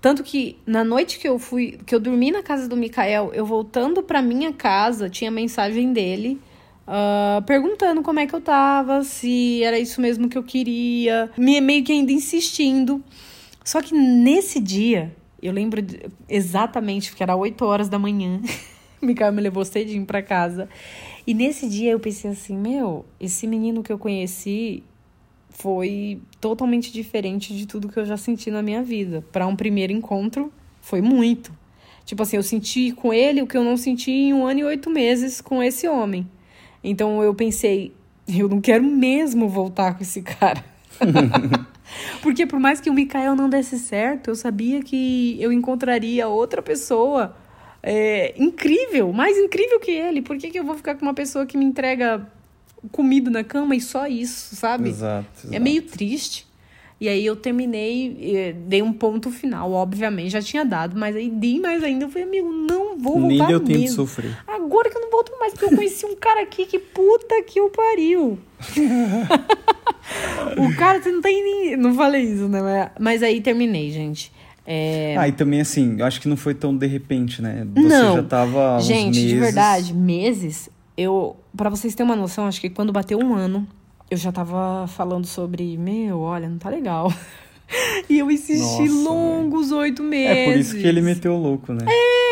S2: Tanto que na noite que eu fui, que eu dormi na casa do Mikael, eu voltando pra minha casa, tinha mensagem dele. ah, perguntando como é que eu tava, se era isso mesmo que eu queria, me- meio que ainda insistindo. Só que nesse dia, eu lembro exatamente que era 8 horas da manhã. o Mikael me levou cedinho pra casa. E nesse dia eu pensei assim: meu, esse menino que eu conheci foi totalmente diferente de tudo que eu já senti na minha vida. Pra um primeiro encontro, foi muito. Tipo assim, eu senti com ele o que eu não senti em um ano e oito meses com esse homem. Então eu pensei, eu não quero mesmo voltar com esse cara. Porque por mais que o Mikael não desse certo, eu sabia que eu encontraria outra pessoa é, incrível, mais incrível que ele. Por que, que eu vou ficar com uma pessoa que me entrega comida na cama e só isso, sabe?
S1: Exato,
S2: É
S1: exato.
S2: meio triste. E aí eu terminei, eh, dei um ponto final, obviamente, já tinha dado, mas aí dei mais ainda. Eu falei, amigo, não vou voltar
S1: Nem deu tempo de
S2: mesmo.
S1: sofrer.
S2: Agora que eu não volto mais, porque eu conheci um cara aqui que puta que o pariu. o cara, você não tem nem. Não falei isso, né? Mas- Mas aí terminei, gente. É,
S1: Ah, e também assim, eu acho que não foi tão de repente, né? Você
S2: Não.
S1: já tava
S2: Gente,
S1: meses...
S2: de verdade, meses. Eu, para vocês terem uma noção, acho que quando bateu um ano, eu já tava falando sobre, meu, olha, não tá legal. E eu insisti
S1: Nossa,
S2: longos oito meses.
S1: É por isso que ele meteu o louco, né?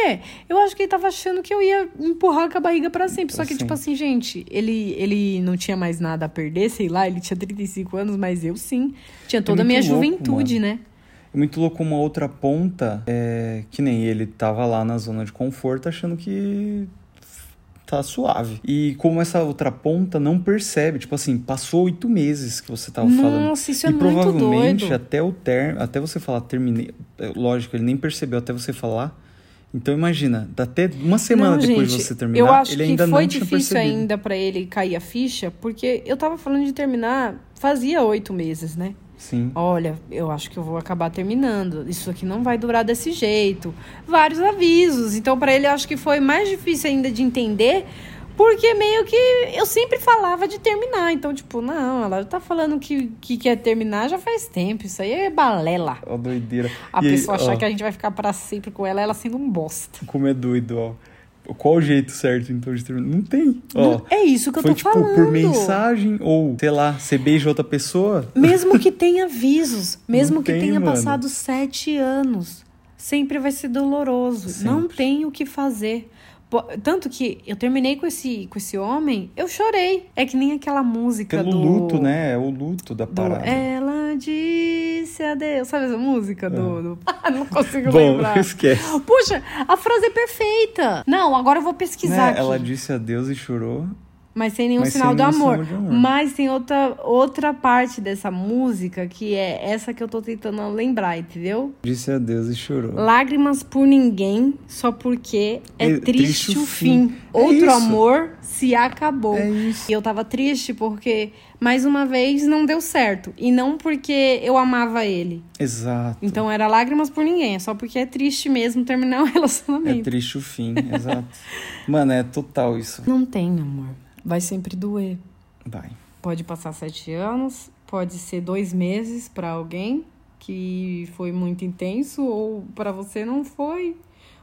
S2: É, eu acho que ele tava achando que eu ia empurrar com a barriga pra sempre. Só que, tipo
S1: sempre.
S2: assim, gente, ele, ele não tinha mais nada a perder, sei lá, ele tinha 35 anos, mas eu sim. Tinha toda a minha
S1: É louco,
S2: juventude, né?
S1: É muito louco uma outra ponta, é, que nem ele tava lá na zona de conforto achando que tá suave. E como essa outra ponta não percebe, tipo assim, passou oito meses que você tava falando.
S2: Nossa, isso
S1: e
S2: é muito
S1: provavelmente
S2: doido.
S1: até o ter, até você falar terminei, é, lógico, ele nem percebeu até você falar. Então imagina, até uma semana
S2: Não,
S1: depois
S2: gente,
S1: de você terminar,
S2: eu acho
S1: ele ainda
S2: que foi
S1: não tinha
S2: difícil
S1: percebido.
S2: ainda pra ele cair a ficha, porque eu tava falando de terminar fazia oito meses, né?
S1: Sim.
S2: Olha, eu acho que eu vou acabar terminando. Isso aqui não vai durar desse jeito. Vários avisos. Então, pra ele, eu acho que foi mais difícil ainda de entender, porque meio que eu sempre falava de terminar. Então, tipo, não, ela tá falando que, que quer terminar já faz tempo. Isso aí é balela.
S1: Ó, doideira.
S2: A
S1: E aí,
S2: pessoa achar
S1: ó,
S2: que a gente vai ficar pra sempre com ela, ela sendo um bosta.
S1: Como é doido, ó. Qual o jeito certo, então, de terminar? Não tem. Ó,
S2: Não- é isso que eu tô
S1: tipo
S2: falando.
S1: por mensagem ou, sei lá, você beija outra pessoa?
S2: Mesmo que tenha avisos, mesmo
S1: Não
S2: que
S1: tem,
S2: tenha
S1: mano.
S2: passado sete anos, sempre vai ser doloroso. Não
S1: Sempre.
S2: tem o que fazer. Tanto que eu terminei com esse, com esse homem, eu chorei. É que nem aquela música
S1: Pelo
S2: do.
S1: luto, né? É o luto da
S2: do
S1: parada.
S2: Ela disse adeus. Sabe essa música do. do... Ah, não consigo
S1: É. Bom,
S2: lembrar.
S1: esquece.
S2: Puxa, a frase é perfeita. Não, agora eu vou pesquisar
S1: Né? Ela disse adeus e chorou.
S2: Mas sem nenhum
S1: Mas
S2: sinal
S1: sem
S2: do
S1: nenhum
S2: amor.
S1: amor.
S2: Mas tem outra, outra parte dessa música que é essa que eu tô tentando lembrar, entendeu?
S1: Disse adeus e chorou.
S2: Lágrimas por ninguém, só porque é,
S1: É
S2: triste,
S1: triste
S2: o fim.
S1: fim. É
S2: Outro
S1: isso.
S2: amor se acabou.
S1: É isso.
S2: E eu tava triste porque, mais uma vez, não deu certo. E não porque eu amava ele.
S1: Exato.
S2: Então era lágrimas por ninguém. É só porque é triste mesmo terminar o
S1: É
S2: relacionamento.
S1: triste o fim, exato. Mano, é total isso.
S2: Não tem, amor. Vai sempre doer.
S1: Vai.
S2: Pode passar sete anos, pode ser dois meses para alguém que foi muito intenso, ou para você não foi.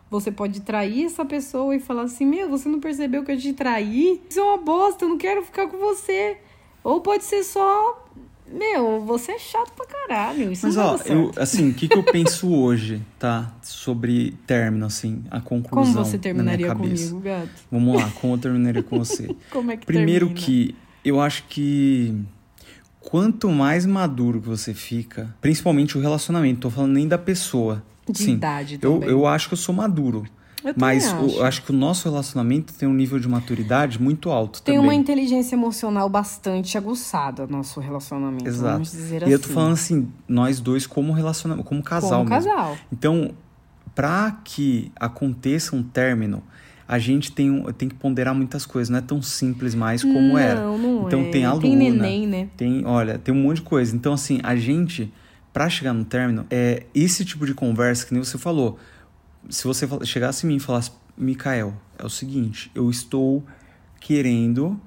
S2: Você pode trair essa pessoa e falar assim: Meu, você não percebeu que eu te traí? Isso é uma bosta, eu não quero ficar com você. Ou pode ser só: Meu, você é chato pra caralho. Isso
S1: Mas
S2: não
S1: ó, eu, assim, o que, que eu penso hoje, tá? Sobre término, assim, a conclusão.
S2: Como você
S1: na
S2: terminaria
S1: minha cabeça.
S2: comigo, gato?
S1: Vamos lá, como eu terminaria com você?
S2: Como é que
S1: Primeiro
S2: termina?
S1: que eu acho que quanto mais maduro que você fica, principalmente o relacionamento, tô falando nem da pessoa.
S2: De
S1: Sim,
S2: idade
S1: eu,
S2: também.
S1: eu acho que eu sou maduro.
S2: Eu
S1: Mas o-
S2: acho.
S1: eu acho que o nosso relacionamento tem um nível de maturidade muito alto
S2: Tem
S1: também.
S2: uma inteligência emocional bastante aguçada nosso relacionamento,
S1: Exato.
S2: vamos dizer
S1: E
S2: assim.
S1: eu tô falando assim, nós dois como relacionamento, como casal
S2: Como
S1: mesmo.
S2: casal.
S1: Então, para que aconteça um término, a gente tem, tem que ponderar muitas coisas, não é tão simples mais como
S2: não,
S1: era.
S2: Não,
S1: Então
S2: é.
S1: tem a
S2: Tem neném, né?
S1: Tem, olha, tem um monte de coisa. Então, assim, a gente, pra chegar no término, é esse tipo de conversa que nem você falou. Se você chegasse em mim e falasse, Mikael, é o seguinte, eu estou querendo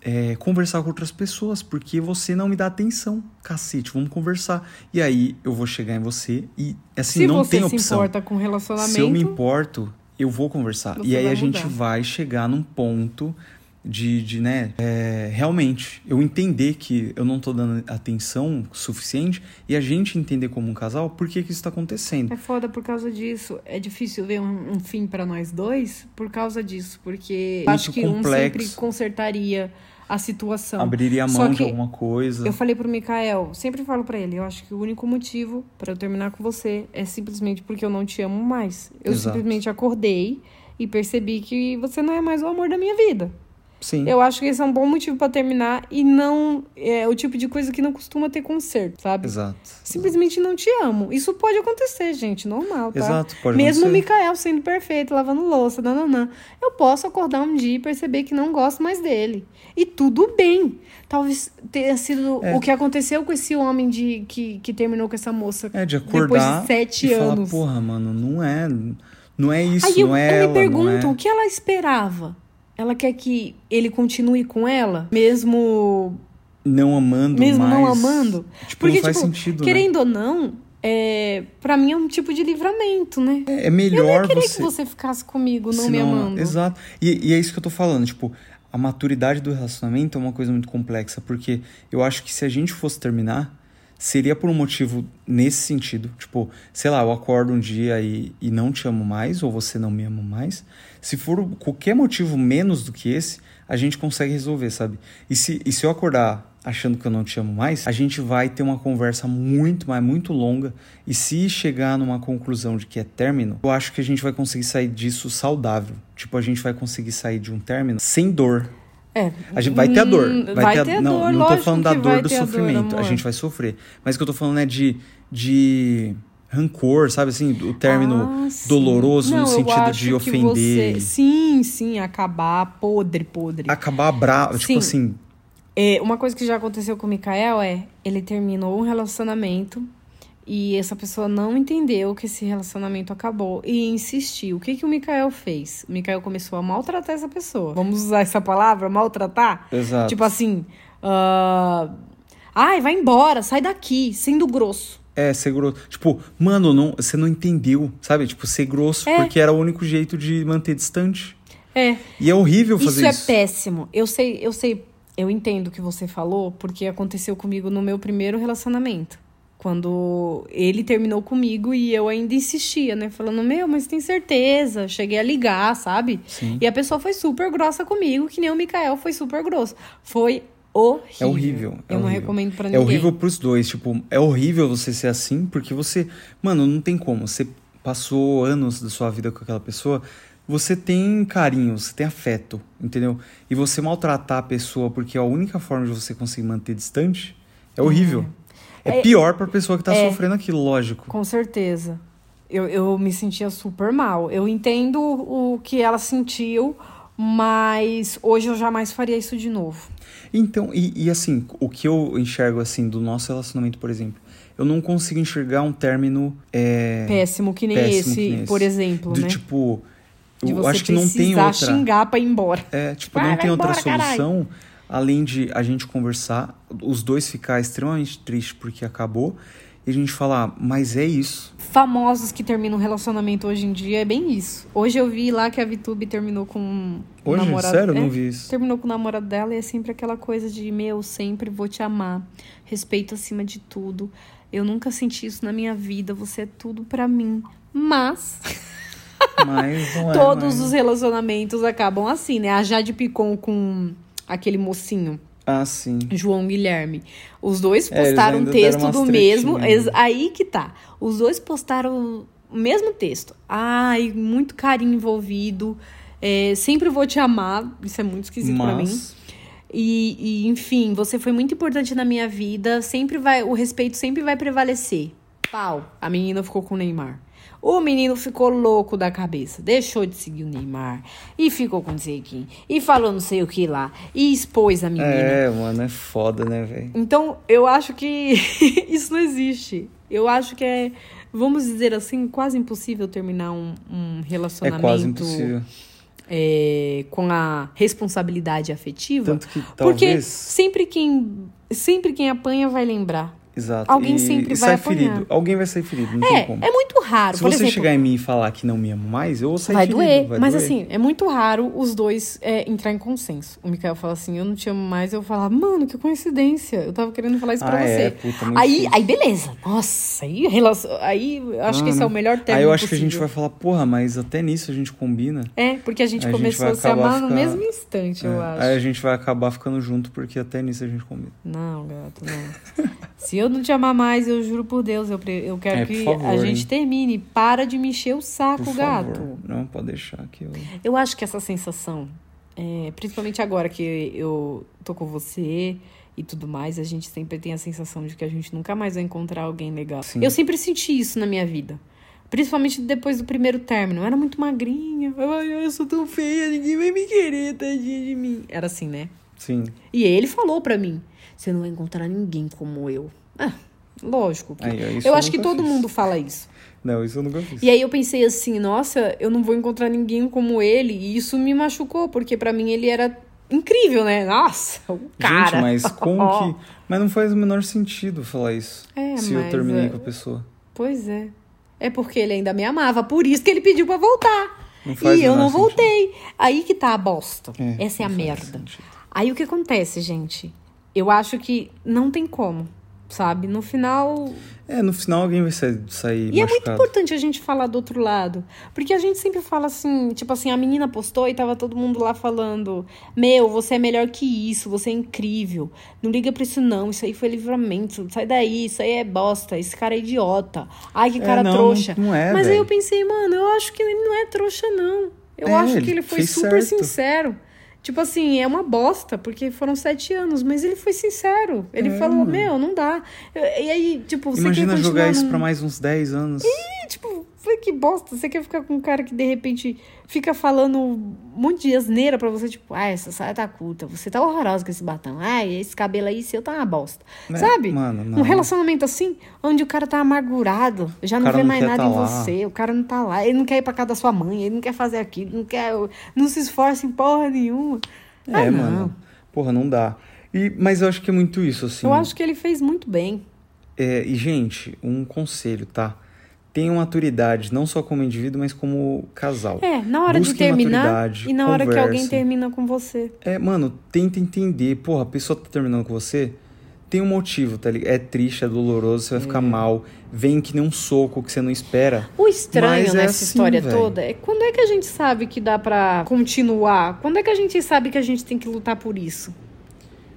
S1: é, conversar com outras pessoas, porque você não me dá atenção. Cacete, vamos conversar. E aí eu vou chegar em você e, assim,
S2: Se
S1: não
S2: você
S1: tem
S2: se
S1: opção.
S2: importa com relacionamento,
S1: Se eu me importo, eu vou conversar.
S2: Você
S1: E aí a gente
S2: mudar.
S1: vai chegar num ponto de, de né, é, realmente, eu entender que eu não tô dando atenção suficiente e a gente entender como um casal por que que isso tá acontecendo.
S2: É foda por causa disso. É difícil ver um, um fim pra nós dois por causa disso. Porque
S1: Muito
S2: acho que um
S1: complexo.
S2: sempre consertaria a situação.
S1: Abriria a mão de alguma coisa.
S2: Eu falei pro Mikael, sempre falo pra ele, eu acho que o único motivo pra eu terminar com você é simplesmente porque eu não te amo mais. Eu
S1: Exato.
S2: simplesmente acordei e percebi que você não é mais o amor da minha vida.
S1: Sim.
S2: Eu acho que esse é um bom motivo pra terminar e não é o tipo de coisa que não costuma ter conserto, sabe?
S1: Exato.
S2: Simplesmente não te amo. Isso pode acontecer, gente, normal, tá?
S1: Exato, pode
S2: Mesmo o. Mikael sendo perfeito, lavando louça, nananã. Eu posso acordar um dia e perceber que não gosto mais dele. E tudo bem. Talvez tenha sido
S1: É.
S2: o que aconteceu com esse homem de, que, que terminou com essa moça.
S1: É, de
S2: Depois
S1: acordar
S2: de sete
S1: e falar,
S2: anos.
S1: porra, mano, não é, não é isso,
S2: Aí eu,
S1: não é
S2: eu
S1: ela,
S2: me pergunto,
S1: não
S2: o
S1: é...
S2: que ela esperava? Ela quer que ele continue com ela? Mesmo
S1: não amando
S2: mesmo
S1: mais.
S2: não amando?
S1: Tipo,
S2: Porque,
S1: não faz
S2: tipo,
S1: sentido, né?
S2: querendo ou não, é, pra mim é um tipo de livramento, né?
S1: É, é melhor
S2: Queria
S1: você...
S2: que você ficasse comigo, não me amando.
S1: Exato. E, e é isso que eu tô falando, tipo, a maturidade do relacionamento é uma coisa muito complexa, porque eu acho que se a gente fosse terminar, seria por um motivo nesse sentido. Tipo, sei lá, eu acordo um dia e, e não te amo mais, ou você não me ama mais. Se for qualquer motivo menos do que esse, a gente consegue resolver, sabe? E se, e se eu acordar achando que eu não te amo mais, a gente vai ter uma conversa muito, mas muito longa. E se chegar numa conclusão de que é término, eu acho que a gente vai conseguir sair disso saudável. Tipo, a gente vai conseguir sair de um término sem dor.
S2: É.
S1: A gente vai ter a dor.
S2: Hum,
S1: Vai, ter, a-
S2: ter a
S1: não,
S2: dor,
S1: não tô falando da dor
S2: vai
S1: do
S2: a dor,
S1: sofrimento. a gente vai sofrer. Mas o que eu tô falando é de, de rancor, sabe assim? O término
S2: Ah,
S1: doloroso
S2: Não,
S1: no sentido de ofender.
S2: você- Sim, sim, acabar podre, podre.
S1: Acabar bravo. Tipo assim,
S2: É, uma coisa que já aconteceu com o Mikael é, ele terminou um relacionamento e essa pessoa não entendeu que esse relacionamento acabou e insistiu. O que, que o Mikael fez? O Mikael começou a maltratar essa pessoa. Vamos usar essa palavra, maltratar?
S1: exato.
S2: Tipo assim, ah, ai, vai embora, sai daqui, sendo grosso.
S1: É, ser grosso. Tipo, mano, não, você não entendeu, sabe? Tipo, ser grosso
S2: É.
S1: porque era o único jeito de manter distante.
S2: É,
S1: E é horrível
S2: isso
S1: fazer
S2: é
S1: isso.
S2: péssimo. Eu sei, eu sei, eu entendo o que você falou, porque aconteceu comigo no meu primeiro relacionamento. Quando ele terminou comigo e eu ainda insistia, né? Falando, meu, mas tem certeza? Cheguei a ligar, sabe?
S1: Sim.
S2: E a pessoa foi super grossa comigo, que nem o Mikael foi super grosso. Foi horrível.
S1: É horrível. é
S2: eu não
S1: horrível.
S2: recomendo pra
S1: É
S2: ninguém.
S1: horrível pros dois. Tipo, é horrível você ser assim, porque você. Mano, não tem como. Você passou anos da sua vida com aquela pessoa. Você tem carinho, você tem afeto, entendeu? E você maltratar a pessoa porque é a única forma de você conseguir manter distante é horrível. É,
S2: É-
S1: pior pra pessoa que tá
S2: é.
S1: sofrendo aquilo, lógico.
S2: Com certeza. Eu, eu me sentia super mal. Eu entendo o que ela sentiu, mas hoje eu jamais faria isso de novo.
S1: Então, e, e assim, o que eu enxergo assim do nosso relacionamento, por exemplo, eu não consigo enxergar um término é,
S2: Péssimo que nem,
S1: Péssimo
S2: esse,
S1: que nem esse.
S2: por exemplo,
S1: do
S2: né?
S1: tipo. Eu acho que não tem outra.
S2: xingar pra ir embora.
S1: É, tipo,
S2: Vai,
S1: não tem outra
S2: embora, caralho.
S1: solução além de a gente conversar, os dois ficar extremamente tristes porque acabou, e a gente falar, mas é isso.
S2: Famosos que terminam um relacionamento hoje em dia é bem isso. Hoje eu vi lá que a Vitube terminou com o
S1: Hoje,
S2: namorado.
S1: sério,
S2: é,
S1: não vi isso.
S2: Terminou com o namorado dela e é sempre aquela coisa de meu, sempre vou te amar, respeito acima de tudo. Eu nunca senti isso na minha vida, você é tudo pra mim. Mas
S1: Mas não é.
S2: todos
S1: mais.
S2: os relacionamentos acabam assim, né? A Jade Picon com aquele mocinho,
S1: Ah, sim.
S2: João Guilherme. Os dois
S1: É,
S2: postaram um
S1: ainda deram
S2: texto do mesmo.
S1: tretinhas.
S2: Aí que tá. Os dois postaram mesmo texto. Ai, muito carinho envolvido. É, sempre vou te amar. Isso é muito esquisito pra mim.
S1: Mas,
S2: E, e, enfim, você foi muito importante na minha vida. Sempre vai, o respeito sempre vai prevalecer. Pau. A menina ficou com o Neymar. O menino ficou louco da cabeça. Deixou de seguir o Neymar. E ficou com não sei quem. E falou não sei o que lá. E expôs a menina.
S1: é, mano, é foda, né, velho?
S2: Então, eu acho que isso não existe. Eu acho que é, vamos dizer assim, quase impossível terminar um, um
S1: É
S2: relacionamento
S1: quase impossível.
S2: é, com a responsabilidade afetiva.
S1: Tanto que
S2: Porque
S1: talvez.
S2: sempre quem, sempre quem apanha vai lembrar.
S1: Exato.
S2: alguém
S1: e,
S2: sempre
S1: e
S2: vai
S1: sai
S2: apanhar.
S1: ferido. Alguém vai sair ferido, não tem
S2: É,
S1: como.
S2: é muito raro.
S1: Se você
S2: exemplo,
S1: chegar em mim e falar que não me ama mais, eu vou sair
S2: vai
S1: ferido.
S2: doer.
S1: vai
S2: mas
S1: doer.
S2: assim, é muito raro os dois é, entrar em consenso. O Mikael fala assim, eu não te amo mais. Eu falo, mano, que coincidência. Eu tava querendo falar isso pra
S1: ah,
S2: você.
S1: é, puta,
S2: Aí,
S1: difícil.
S2: aí, beleza. Nossa, aí, relacion... aí eu acho que esse é o melhor termo
S1: Aí eu acho que a gente
S2: possível.
S1: vai falar, porra, mas até nisso a gente combina.
S2: É, porque a gente
S1: A gente
S2: começou
S1: vai
S2: a se amar no
S1: ficar-
S2: mesmo instante, eu
S1: É,
S2: acho.
S1: Aí a gente vai acabar ficando junto porque até nisso a gente combina.
S2: Não, gato, não. Se eu não te amar mais, eu juro por Deus, eu, eu quero
S1: É,
S2: que
S1: favor,
S2: a gente termine. Para de me encher o saco,
S1: Por
S2: gato.
S1: favor. Não, pode deixar que eu.
S2: Eu acho que essa sensação, é, principalmente agora que eu tô com você e tudo mais, a gente sempre tem a sensação de que a gente nunca mais vai encontrar alguém legal.
S1: Sim.
S2: Eu sempre senti isso na minha vida. Principalmente depois do primeiro término. Eu era muito magrinha. Ai, eu sou tão feia, ninguém vai me querer, tadinha de mim. Era assim, né?
S1: Sim.
S2: E ele falou pra mim: você não vai encontrar ninguém como eu. Ah, lógico. que-
S1: Aí,
S2: eu
S1: eu
S2: acho que todo
S1: fiz.
S2: mundo fala isso.
S1: Não, isso eu nunca fiz.
S2: E aí eu pensei assim, nossa, eu não vou encontrar ninguém como ele. E isso me machucou, porque pra mim ele era incrível, né? Nossa, o cara.
S1: Gente, mas como que. Mas não faz o menor sentido falar isso.
S2: É,
S1: se eu terminei
S2: é,
S1: com a pessoa.
S2: Pois é. É porque ele ainda me amava, por isso que ele pediu pra voltar. E eu não
S1: sentido.
S2: voltei. Aí que tá a bosta.
S1: É,
S2: Essa é a merda.
S1: sentido.
S2: Aí o que acontece, gente? Eu acho que não tem como, sabe? No final,
S1: É, no final alguém vai sair, sair
S2: E é muito
S1: machucado.
S2: importante a gente falar do outro lado. Porque a gente sempre fala assim, tipo assim, a menina postou e tava todo mundo lá falando: Meu, você é melhor que isso, você é incrível. Não liga pra isso, não. Isso aí foi livramento. Sai daí, isso aí é bosta. Esse cara é idiota. Ai, que
S1: É,
S2: cara
S1: não,
S2: trouxa.
S1: não é,
S2: Mas aí
S1: velho.
S2: eu pensei, mano, eu acho que ele não é trouxa, não. Eu
S1: É,
S2: acho que
S1: ele
S2: foi super
S1: certo.
S2: sincero. Tipo assim, é uma bosta, porque foram sete anos, mas ele foi sincero. Ele
S1: É,
S2: falou, meu, não dá. E aí, tipo, você
S1: Imagina
S2: quer
S1: jogar
S2: continuar
S1: isso
S2: num-
S1: pra mais uns 10 anos.
S2: e, tipo, foi que bosta. Você quer ficar com um cara que de repente fica falando um monte de asneira pra você, tipo, ah, essa saia tá curta, você tá horrorosa com esse batom. Ah, esse cabelo aí seu tá uma bosta.
S1: É,
S2: Sabe?
S1: mano, não.
S2: Um relacionamento assim, onde o cara tá amargurado, já não vê
S1: não
S2: mais nada
S1: tá
S2: em
S1: lá.
S2: você, o cara não tá lá, ele não quer ir pra casa da sua mãe, ele não quer fazer aquilo, não quer. Não se esforça em porra nenhuma. Ah,
S1: É,
S2: não.
S1: mano. Porra, não dá. E, mas eu acho que é muito isso, assim.
S2: Eu acho que ele fez muito bem.
S1: É, e, gente, um conselho, tá? Tenham maturidade, não só como indivíduo, mas como casal.
S2: É, na hora de
S1: Busquem
S2: terminar
S1: maturidade,
S2: e na hora que alguém termina com você.
S1: É, mano, tenta entender. Porra, a pessoa tá terminando com você, tem um motivo, tá ligado? É triste, é doloroso, você vai ficar mal, vem que nem um soco que você não espera.
S2: O estranho
S1: Mas é
S2: nessa
S1: assim,
S2: história
S1: velho.
S2: toda é quando é que a gente sabe que dá pra continuar? Quando é que a gente sabe que a gente tem que lutar por isso?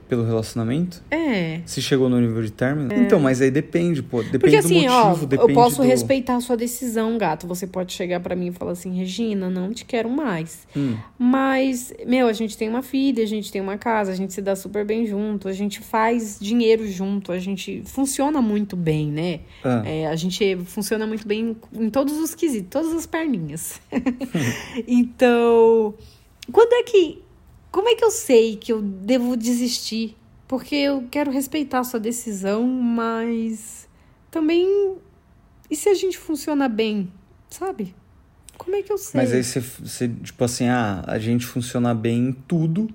S1: Pelo relacionamento?
S2: É.
S1: Se chegou no nível de término? Então, mas aí depende, pô. Depende
S2: Porque assim,
S1: do
S2: ó,
S1: motivo, depende
S2: eu posso
S1: do...
S2: respeitar a sua decisão, gato. Você pode chegar pra mim e falar assim, Regina, não te quero mais.
S1: Hum,
S2: Mas, meu, a gente tem uma filha, a gente tem uma casa, a gente se dá super bem junto, a gente faz dinheiro junto, a gente funciona muito bem, né?
S1: ah,
S2: É, a gente funciona muito bem em todos os quesitos, todas as perninhas. então, quando é que. Como é que eu sei que eu devo desistir? Porque eu quero respeitar a sua decisão, mas também. E se a gente funciona bem? Sabe? Como é que eu sei?
S1: Mas aí você, você, tipo assim, ah, a gente funciona bem em tudo,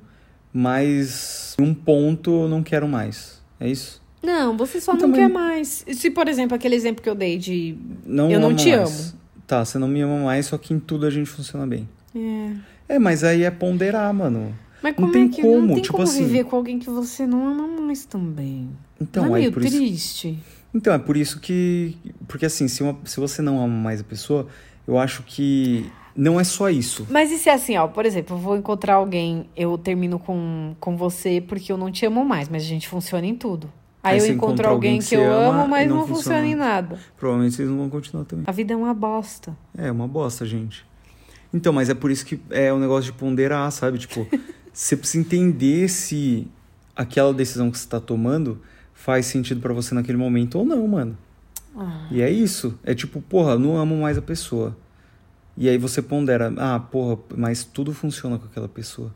S1: mas um ponto eu não quero mais. É isso?
S2: Não, você só não quer mais. Se, por exemplo, aquele exemplo que eu dei de.
S1: Não
S2: Eu não
S1: amo
S2: te
S1: mais. Tá, você não me ama mais, só que em tudo a gente funciona bem.
S2: É.
S1: É, mas aí é ponderar, mano.
S2: Mas
S1: Não
S2: como
S1: tem
S2: é que
S1: como,
S2: não tem
S1: tipo
S2: como
S1: assim-
S2: viver com alguém que você não ama mais também?
S1: Então,
S2: não é
S1: aí
S2: meio
S1: por isso.
S2: triste.
S1: Então, é por isso que. Porque assim, se, uma- se você não ama mais a pessoa, eu acho que não é só isso.
S2: Mas e se é assim, ó, por exemplo, eu vou encontrar alguém, eu termino com, com você porque eu não te amo mais, mas a gente funciona em tudo. Aí,
S1: Aí
S2: eu encontro alguém que,
S1: que
S2: eu amo, mas
S1: não
S2: não, funciona
S1: funciona.
S2: em nada.
S1: Provavelmente vocês não vão continuar também.
S2: A vida é uma bosta.
S1: É, uma bosta, gente. Então, mas é por isso que é o negócio de ponderar, sabe? Tipo, você precisa entender se aquela decisão que você tá tomando faz sentido pra você naquele momento ou não, mano.
S2: Ah.
S1: E é isso. É tipo, porra, não amo mais a pessoa. E aí você pondera, ah, porra, mas tudo funciona com aquela pessoa.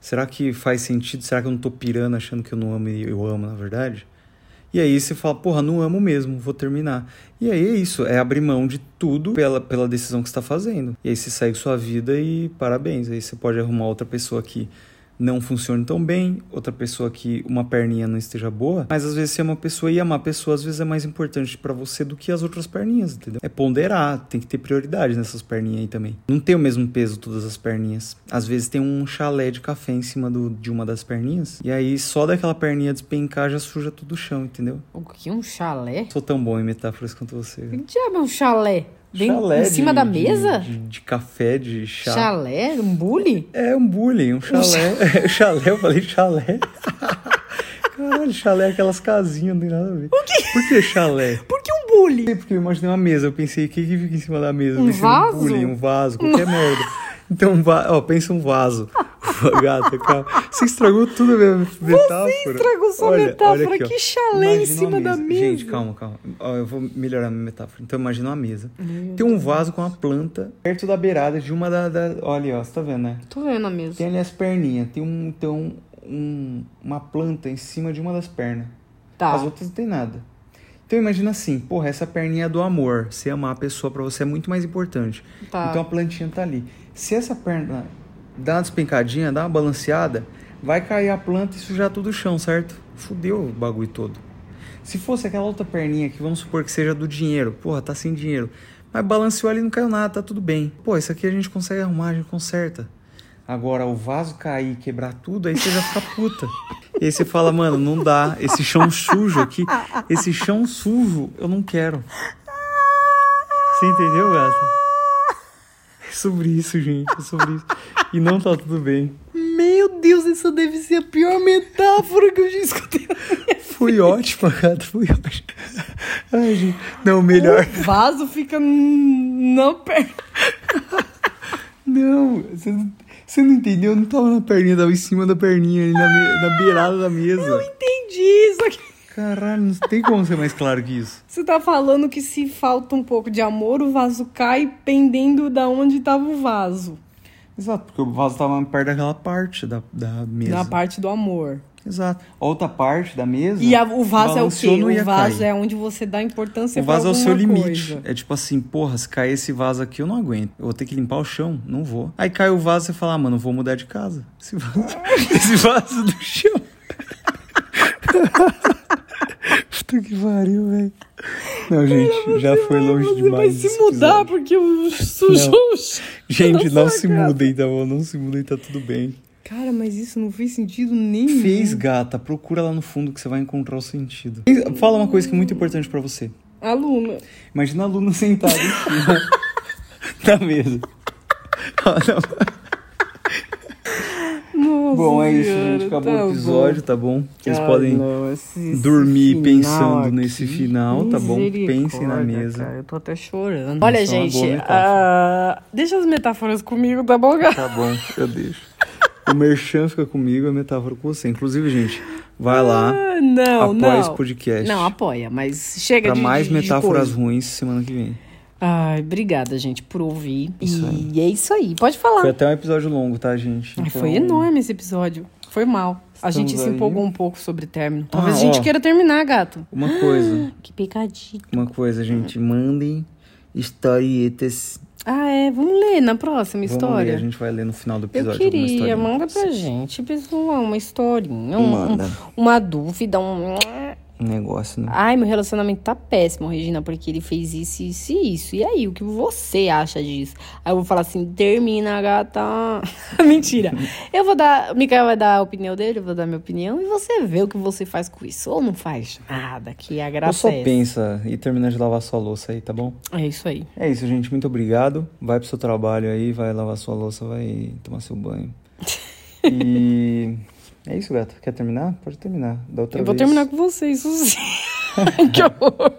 S1: Será que faz sentido? Será que eu não tô pirando achando que eu não amo e eu amo, na verdade? E aí você fala, porra, não amo mesmo, vou terminar. E aí é isso, é abrir mão de tudo pela, pela decisão que está fazendo. E aí você segue sua vida e parabéns. Aí você pode arrumar outra pessoa que não funcione tão bem, outra pessoa que uma perninha não esteja boa, mas às vezes ser uma pessoa e amar a pessoa às vezes é mais importante pra você do que as outras perninhas, entendeu? É ponderar, tem que ter prioridade nessas perninhas aí também. Não tem o mesmo peso todas as perninhas. Às vezes tem um chalé de café em cima do, de uma das perninhas, e aí só daquela perninha despencar já suja todo o chão, entendeu?
S2: O que? Um chalé?
S1: Sou tão bom em metáforas quanto você.
S2: Que diabo é um chalé? Bem
S1: Chalé
S2: em cima
S1: de-
S2: da
S1: de-
S2: mesa?
S1: De, de café, de chá.
S2: Chalé? Um bully?
S1: É um bullying, um chalé. chalé, eu falei chalé. Caralho, chalé é aquelas casinhas, não tem nada a ver. Por, Por que chalé?
S2: Por que um bully?
S1: Sei porque eu imaginei uma mesa. Eu pensei, o que, que fica em cima da mesa?
S2: Um vaso?
S1: Um bullying, um vaso, qualquer merda. Então, um ó, pensa um vaso. Gata, calma. Você estragou tudo a minha metáfora.
S2: Você estragou sua
S1: Olha,
S2: metáfora.
S1: olha aqui,
S2: que chalé em cima da mesa.
S1: Gente, calma, calma. Ó, eu vou melhorar minha metáfora. Então, imagina uma mesa. Tem um vaso com uma planta perto da beirada de uma da... da... Olha, ó, você tá vendo, né?
S2: Tô vendo a mesa.
S1: Tem ali as perninhas. Tem um, então, um, uma planta em cima de uma das pernas.
S2: Tá.
S1: As outras não tem nada. Então imagina assim, porra, essa perninha é do amor. Você amar a pessoa pra você é muito mais importante.
S2: Tá.
S1: Então a plantinha tá ali. Se essa perna dá uma despencadinha, dá uma balanceada, vai cair a planta e sujar todo o chão, certo? Fudeu o bagulho todo. Se fosse aquela outra perninha que vamos supor que seja do dinheiro, porra, tá sem dinheiro. Mas balanceou ali, não caiu nada, tá tudo bem. Pô, isso aqui a gente consegue arrumar, a gente conserta. Agora, o vaso cair, quebrar tudo, aí você já fica puta. E aí você fala, mano, não dá. Esse chão sujo aqui, esse chão sujo, eu não quero. Você entendeu, gata? Sobre isso, gente. É sobre isso. E não tá tudo bem.
S2: Meu Deus, essa deve ser a pior metáfora que eu já escutei.
S1: Foi ótima, gata. Foi ótima. Ai, gente. Não, melhor.
S2: O vaso fica na perna.
S1: Não, você não, você não entendeu? Eu não tava na perninha, tava em cima da perninha, ali na, na beirada da mesa.
S2: Entendi isso aqui.
S1: Caralho, não tem como ser mais claro que isso.
S2: Você tá falando que se falta um pouco de amor, o vaso cai pendendo da onde tava o vaso.
S1: Exato, porque o vaso tava perto daquela parte da, da mesa.
S2: Na parte do amor.
S1: Exato. A outra parte da mesa.
S2: E a- o vaso é o quê? O vaso
S1: cair.
S2: é onde você dá importância
S1: O vaso é o seu limite.
S2: coisa.
S1: É tipo assim, porra, se cair esse vaso aqui, eu não aguento. Eu vou ter que limpar o chão, não vou. Aí cai o vaso e você fala, ah, mano, eu vou mudar de casa. Esse vaso, esse vaso do chão. Puta que pariu, velho. Não, gente, já foi longe
S2: Você
S1: demais.
S2: vai se mudar porque sujou o chão
S1: Gente, não
S2: sua
S1: se mudem, tá bom? Não se mudem, tá tudo bem.
S2: Cara, mas isso não fez sentido nenhum.
S1: Fez, gata. Procura lá no fundo que você vai encontrar o sentido. Fala uma coisa que é muito importante pra você.
S2: Aluna.
S1: Imagina a Luna sentada em cima da mesa. Ó, não.
S2: Nossa
S1: Bom, é isso, gente. Acabou
S2: tá
S1: o episódio, tá bom? Vocês
S2: Ai,
S1: podem
S2: esse
S1: dormir pensando
S2: aqui,
S1: nesse final, tá bom? Pensem na mesa.
S2: cara, eu tô até chorando. Olha,
S1: Isso é
S2: gente,
S1: metáfora.
S2: ah, deixa as metáforas comigo, tá bom, cara?
S1: Tá bom, eu deixo. O Merchan fica comigo, a metáfora com você. Inclusive, gente, vai lá,
S2: Ah, não,
S1: apoia
S2: não.
S1: esse podcast.
S2: Não, apoia, mas chega
S1: Pra
S2: de
S1: mais
S2: de- de
S1: metáforas
S2: coisa.
S1: ruins semana que vem.
S2: Ai, obrigada, gente, por ouvir.
S1: Isso
S2: e é isso aí. Pode falar.
S1: Foi até um episódio longo, tá, gente?
S2: Ai,
S1: Então-
S2: foi enorme esse episódio. Foi mal. A
S1: Estamos
S2: gente se
S1: aí.
S2: empolgou um pouco sobre término. Talvez
S1: Ah,
S2: a gente
S1: ó.
S2: queira terminar, gato.
S1: Uma coisa,
S2: Que pecadinho.
S1: uma coisa, gente. Mandem historietas.
S2: Ah, é. Vamos ler na próxima
S1: Vamos
S2: história.
S1: ler, a gente vai ler no final do
S2: Eu
S1: episódio. alguma
S2: queria, manda pra gente, pessoal, uma historinha,
S1: Manda.
S2: um- uma dúvida, um...
S1: Um negócio, né?
S2: Ai, meu relacionamento tá péssimo, Regina, porque ele fez isso, isso e isso. E aí, o que você acha disso? Aí eu vou falar assim, termina, gata. Mentira. Eu vou dar, o Mikael vai dar a opinião dele, eu vou dar minha opinião, e você vê o que você faz com isso. Ou não faz nada, que a
S1: Ou
S2: graça
S1: só
S2: é
S1: pensa e termina de lavar sua louça aí, tá bom?
S2: É isso aí.
S1: É isso, gente. Muito obrigado. Vai pro seu trabalho aí, vai lavar sua louça, vai tomar seu banho. E É isso, gato. Quer terminar? Pode terminar. Da outra
S2: eu vou
S1: vez.
S2: terminar com você, isso sim. que horror.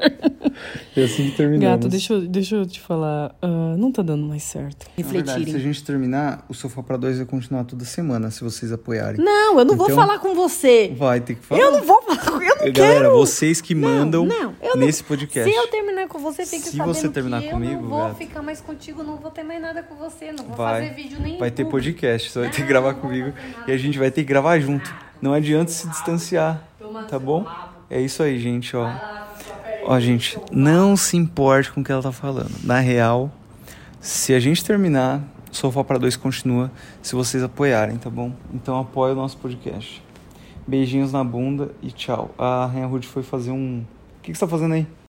S1: E assim que terminamos.
S2: Gato, deixa eu, deixa eu te falar. ah, não tá dando mais certo.
S1: Na verdade, se a gente terminar, o Sofá pra Dois vai continuar toda semana, se vocês apoiarem.
S2: Não, eu não vou
S1: Então-
S2: falar com você.
S1: Vai ter que falar.
S2: Eu não vou falar com eu não
S1: Galera,
S2: quero.
S1: vocês que mandam
S2: não, eu não-
S1: nesse podcast.
S2: Se eu terminar com você, fique
S1: Se
S2: sabendo
S1: você terminar
S2: que
S1: comigo,
S2: eu não vou
S1: gato.
S2: ficar mais contigo, não vou ter mais nada com você, não vou
S1: Vai.
S2: fazer vídeo nenhum.
S1: Vai ter podcast, você vai ter que
S2: Não,
S1: gravar
S2: não vou
S1: comigo e a gente vai ter que gravar junto. Não adianta se distanciar, tá bom? É isso aí, gente, ó. Ó, gente, não se importe com o que ela tá falando. Na real, se a gente terminar, o Sofá para Dois continua se vocês apoiarem, tá bom? Então apoia o nosso podcast. Beijinhos na bunda e tchau. A Rainha Ruth foi fazer um... O que, que você tá fazendo aí?